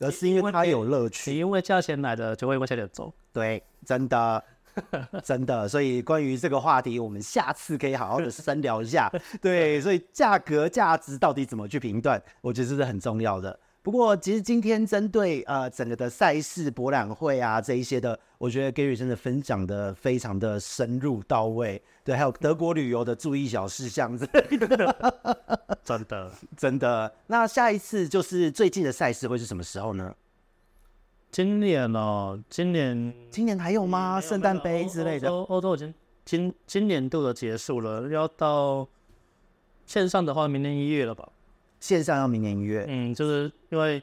而是因为它有乐趣，因为价钱来的就会往下点走。对，真的，[LAUGHS] 真的。所以关于这个话题，我们下次可以好好的深聊一下。[LAUGHS] 对，所以价格价值到底怎么去评断，我觉得这是很重要的。不过，其实今天针对呃整个的赛事博览会啊这一些的，我觉得 Gary 真的分享的非常的深入到位。对，还有德国旅游的注意小事项之类的，[LAUGHS] 真的 [LAUGHS] 真的。那下一次就是最近的赛事会是什么时候呢？今年哦，今年今年还有吗？圣诞杯之类的？欧洲已经今今年度的结束了，要到线上的话，明年一月了吧？线上要明年一月，嗯，就是因为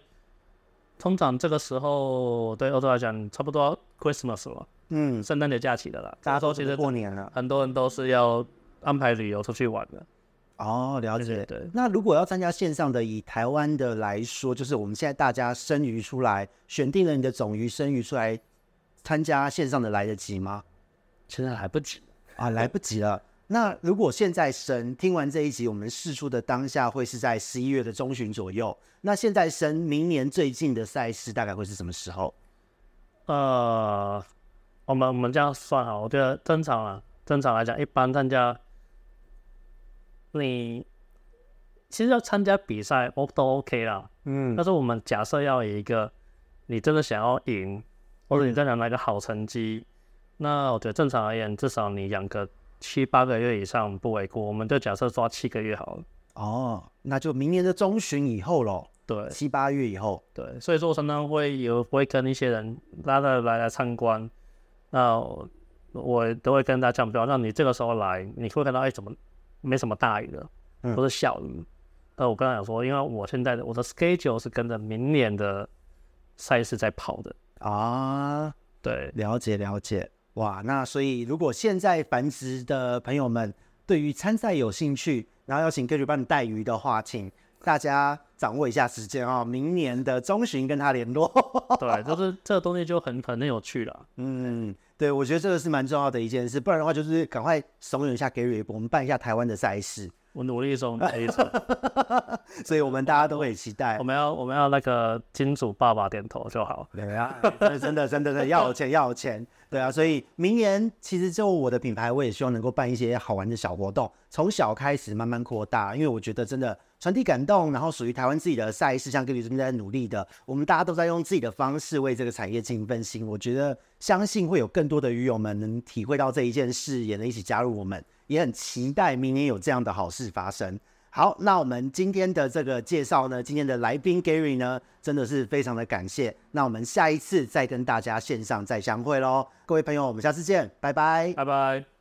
通常这个时候对欧洲来讲，差不多 Christmas 了，嗯，圣诞节假期的啦，大家都其实过年了，很多人都是要安排旅游出去玩的。哦，了解。对，对，对，那如果要参加线上的，以台湾的来说，就是我们现在大家生鱼出来，选定了你的种鱼生鱼出来参加线上的来得及吗？现在来不及啊，来不及了。那如果现在神听完这一集，我们试出的当下会是在十一月的中旬左右。那现在神明年最近的赛事大概会是什么时候？呃，我们我们这样算好，我觉得正常啊，正常来讲，一般参加你其实要参加比赛，我都 OK 啦。嗯，但是我们假设要有一个你真的想要赢，或者你真的拿一个好成绩，嗯、那我觉得正常而言，至少你养个。七八个月以上不为过，我们就假设抓七个月好了。哦，那就明年的中旬以后喽。对，七八月以后。对，所以说我常常会有会跟一些人拉着来来参观，那我，都会跟大家讲，比方说你这个时候来，你会看到哎怎么没什么大雨的，都是小雨。那、嗯、我刚才讲说，因为我现在的我的 schedule 是跟着明年的赛事在跑的啊。对，了解了解。哇，那所以如果现在繁殖的朋友们对于参赛有兴趣，然后要请 Gary 帮你带鱼的话，请大家掌握一下时间哦，明年的中旬跟他联络。对，就是这个东西就很很有趣了。嗯，对，我觉得这个是蛮重要的一件事，不然的话就是赶快怂恿一下 Gary，我们办一下台湾的赛事。我努力中，[LAUGHS] 所以我们大家都会期待。我们要我们要那个金主爸爸点头就好。对啊，真的真的真的 [LAUGHS] 要有钱要有钱。对啊，所以明年其实就我的品牌，我也希望能够办一些好玩的小活动，从小开始慢慢扩大。因为我觉得真的传递感动，然后属于台湾自己的赛事，像 Gary 这边在努力的，我们大家都在用自己的方式为这个产业尽一份心。我觉得相信会有更多的鱼友们能体会到这一件事，也能一起加入我们。也很期待明年有这样的好事发生。好，那我们今天的这个介绍呢，今天的来宾 Gary 呢，真的是非常的感谢。那我们下一次再跟大家线上再相会喽，各位朋友，我们下次见，拜拜，拜拜。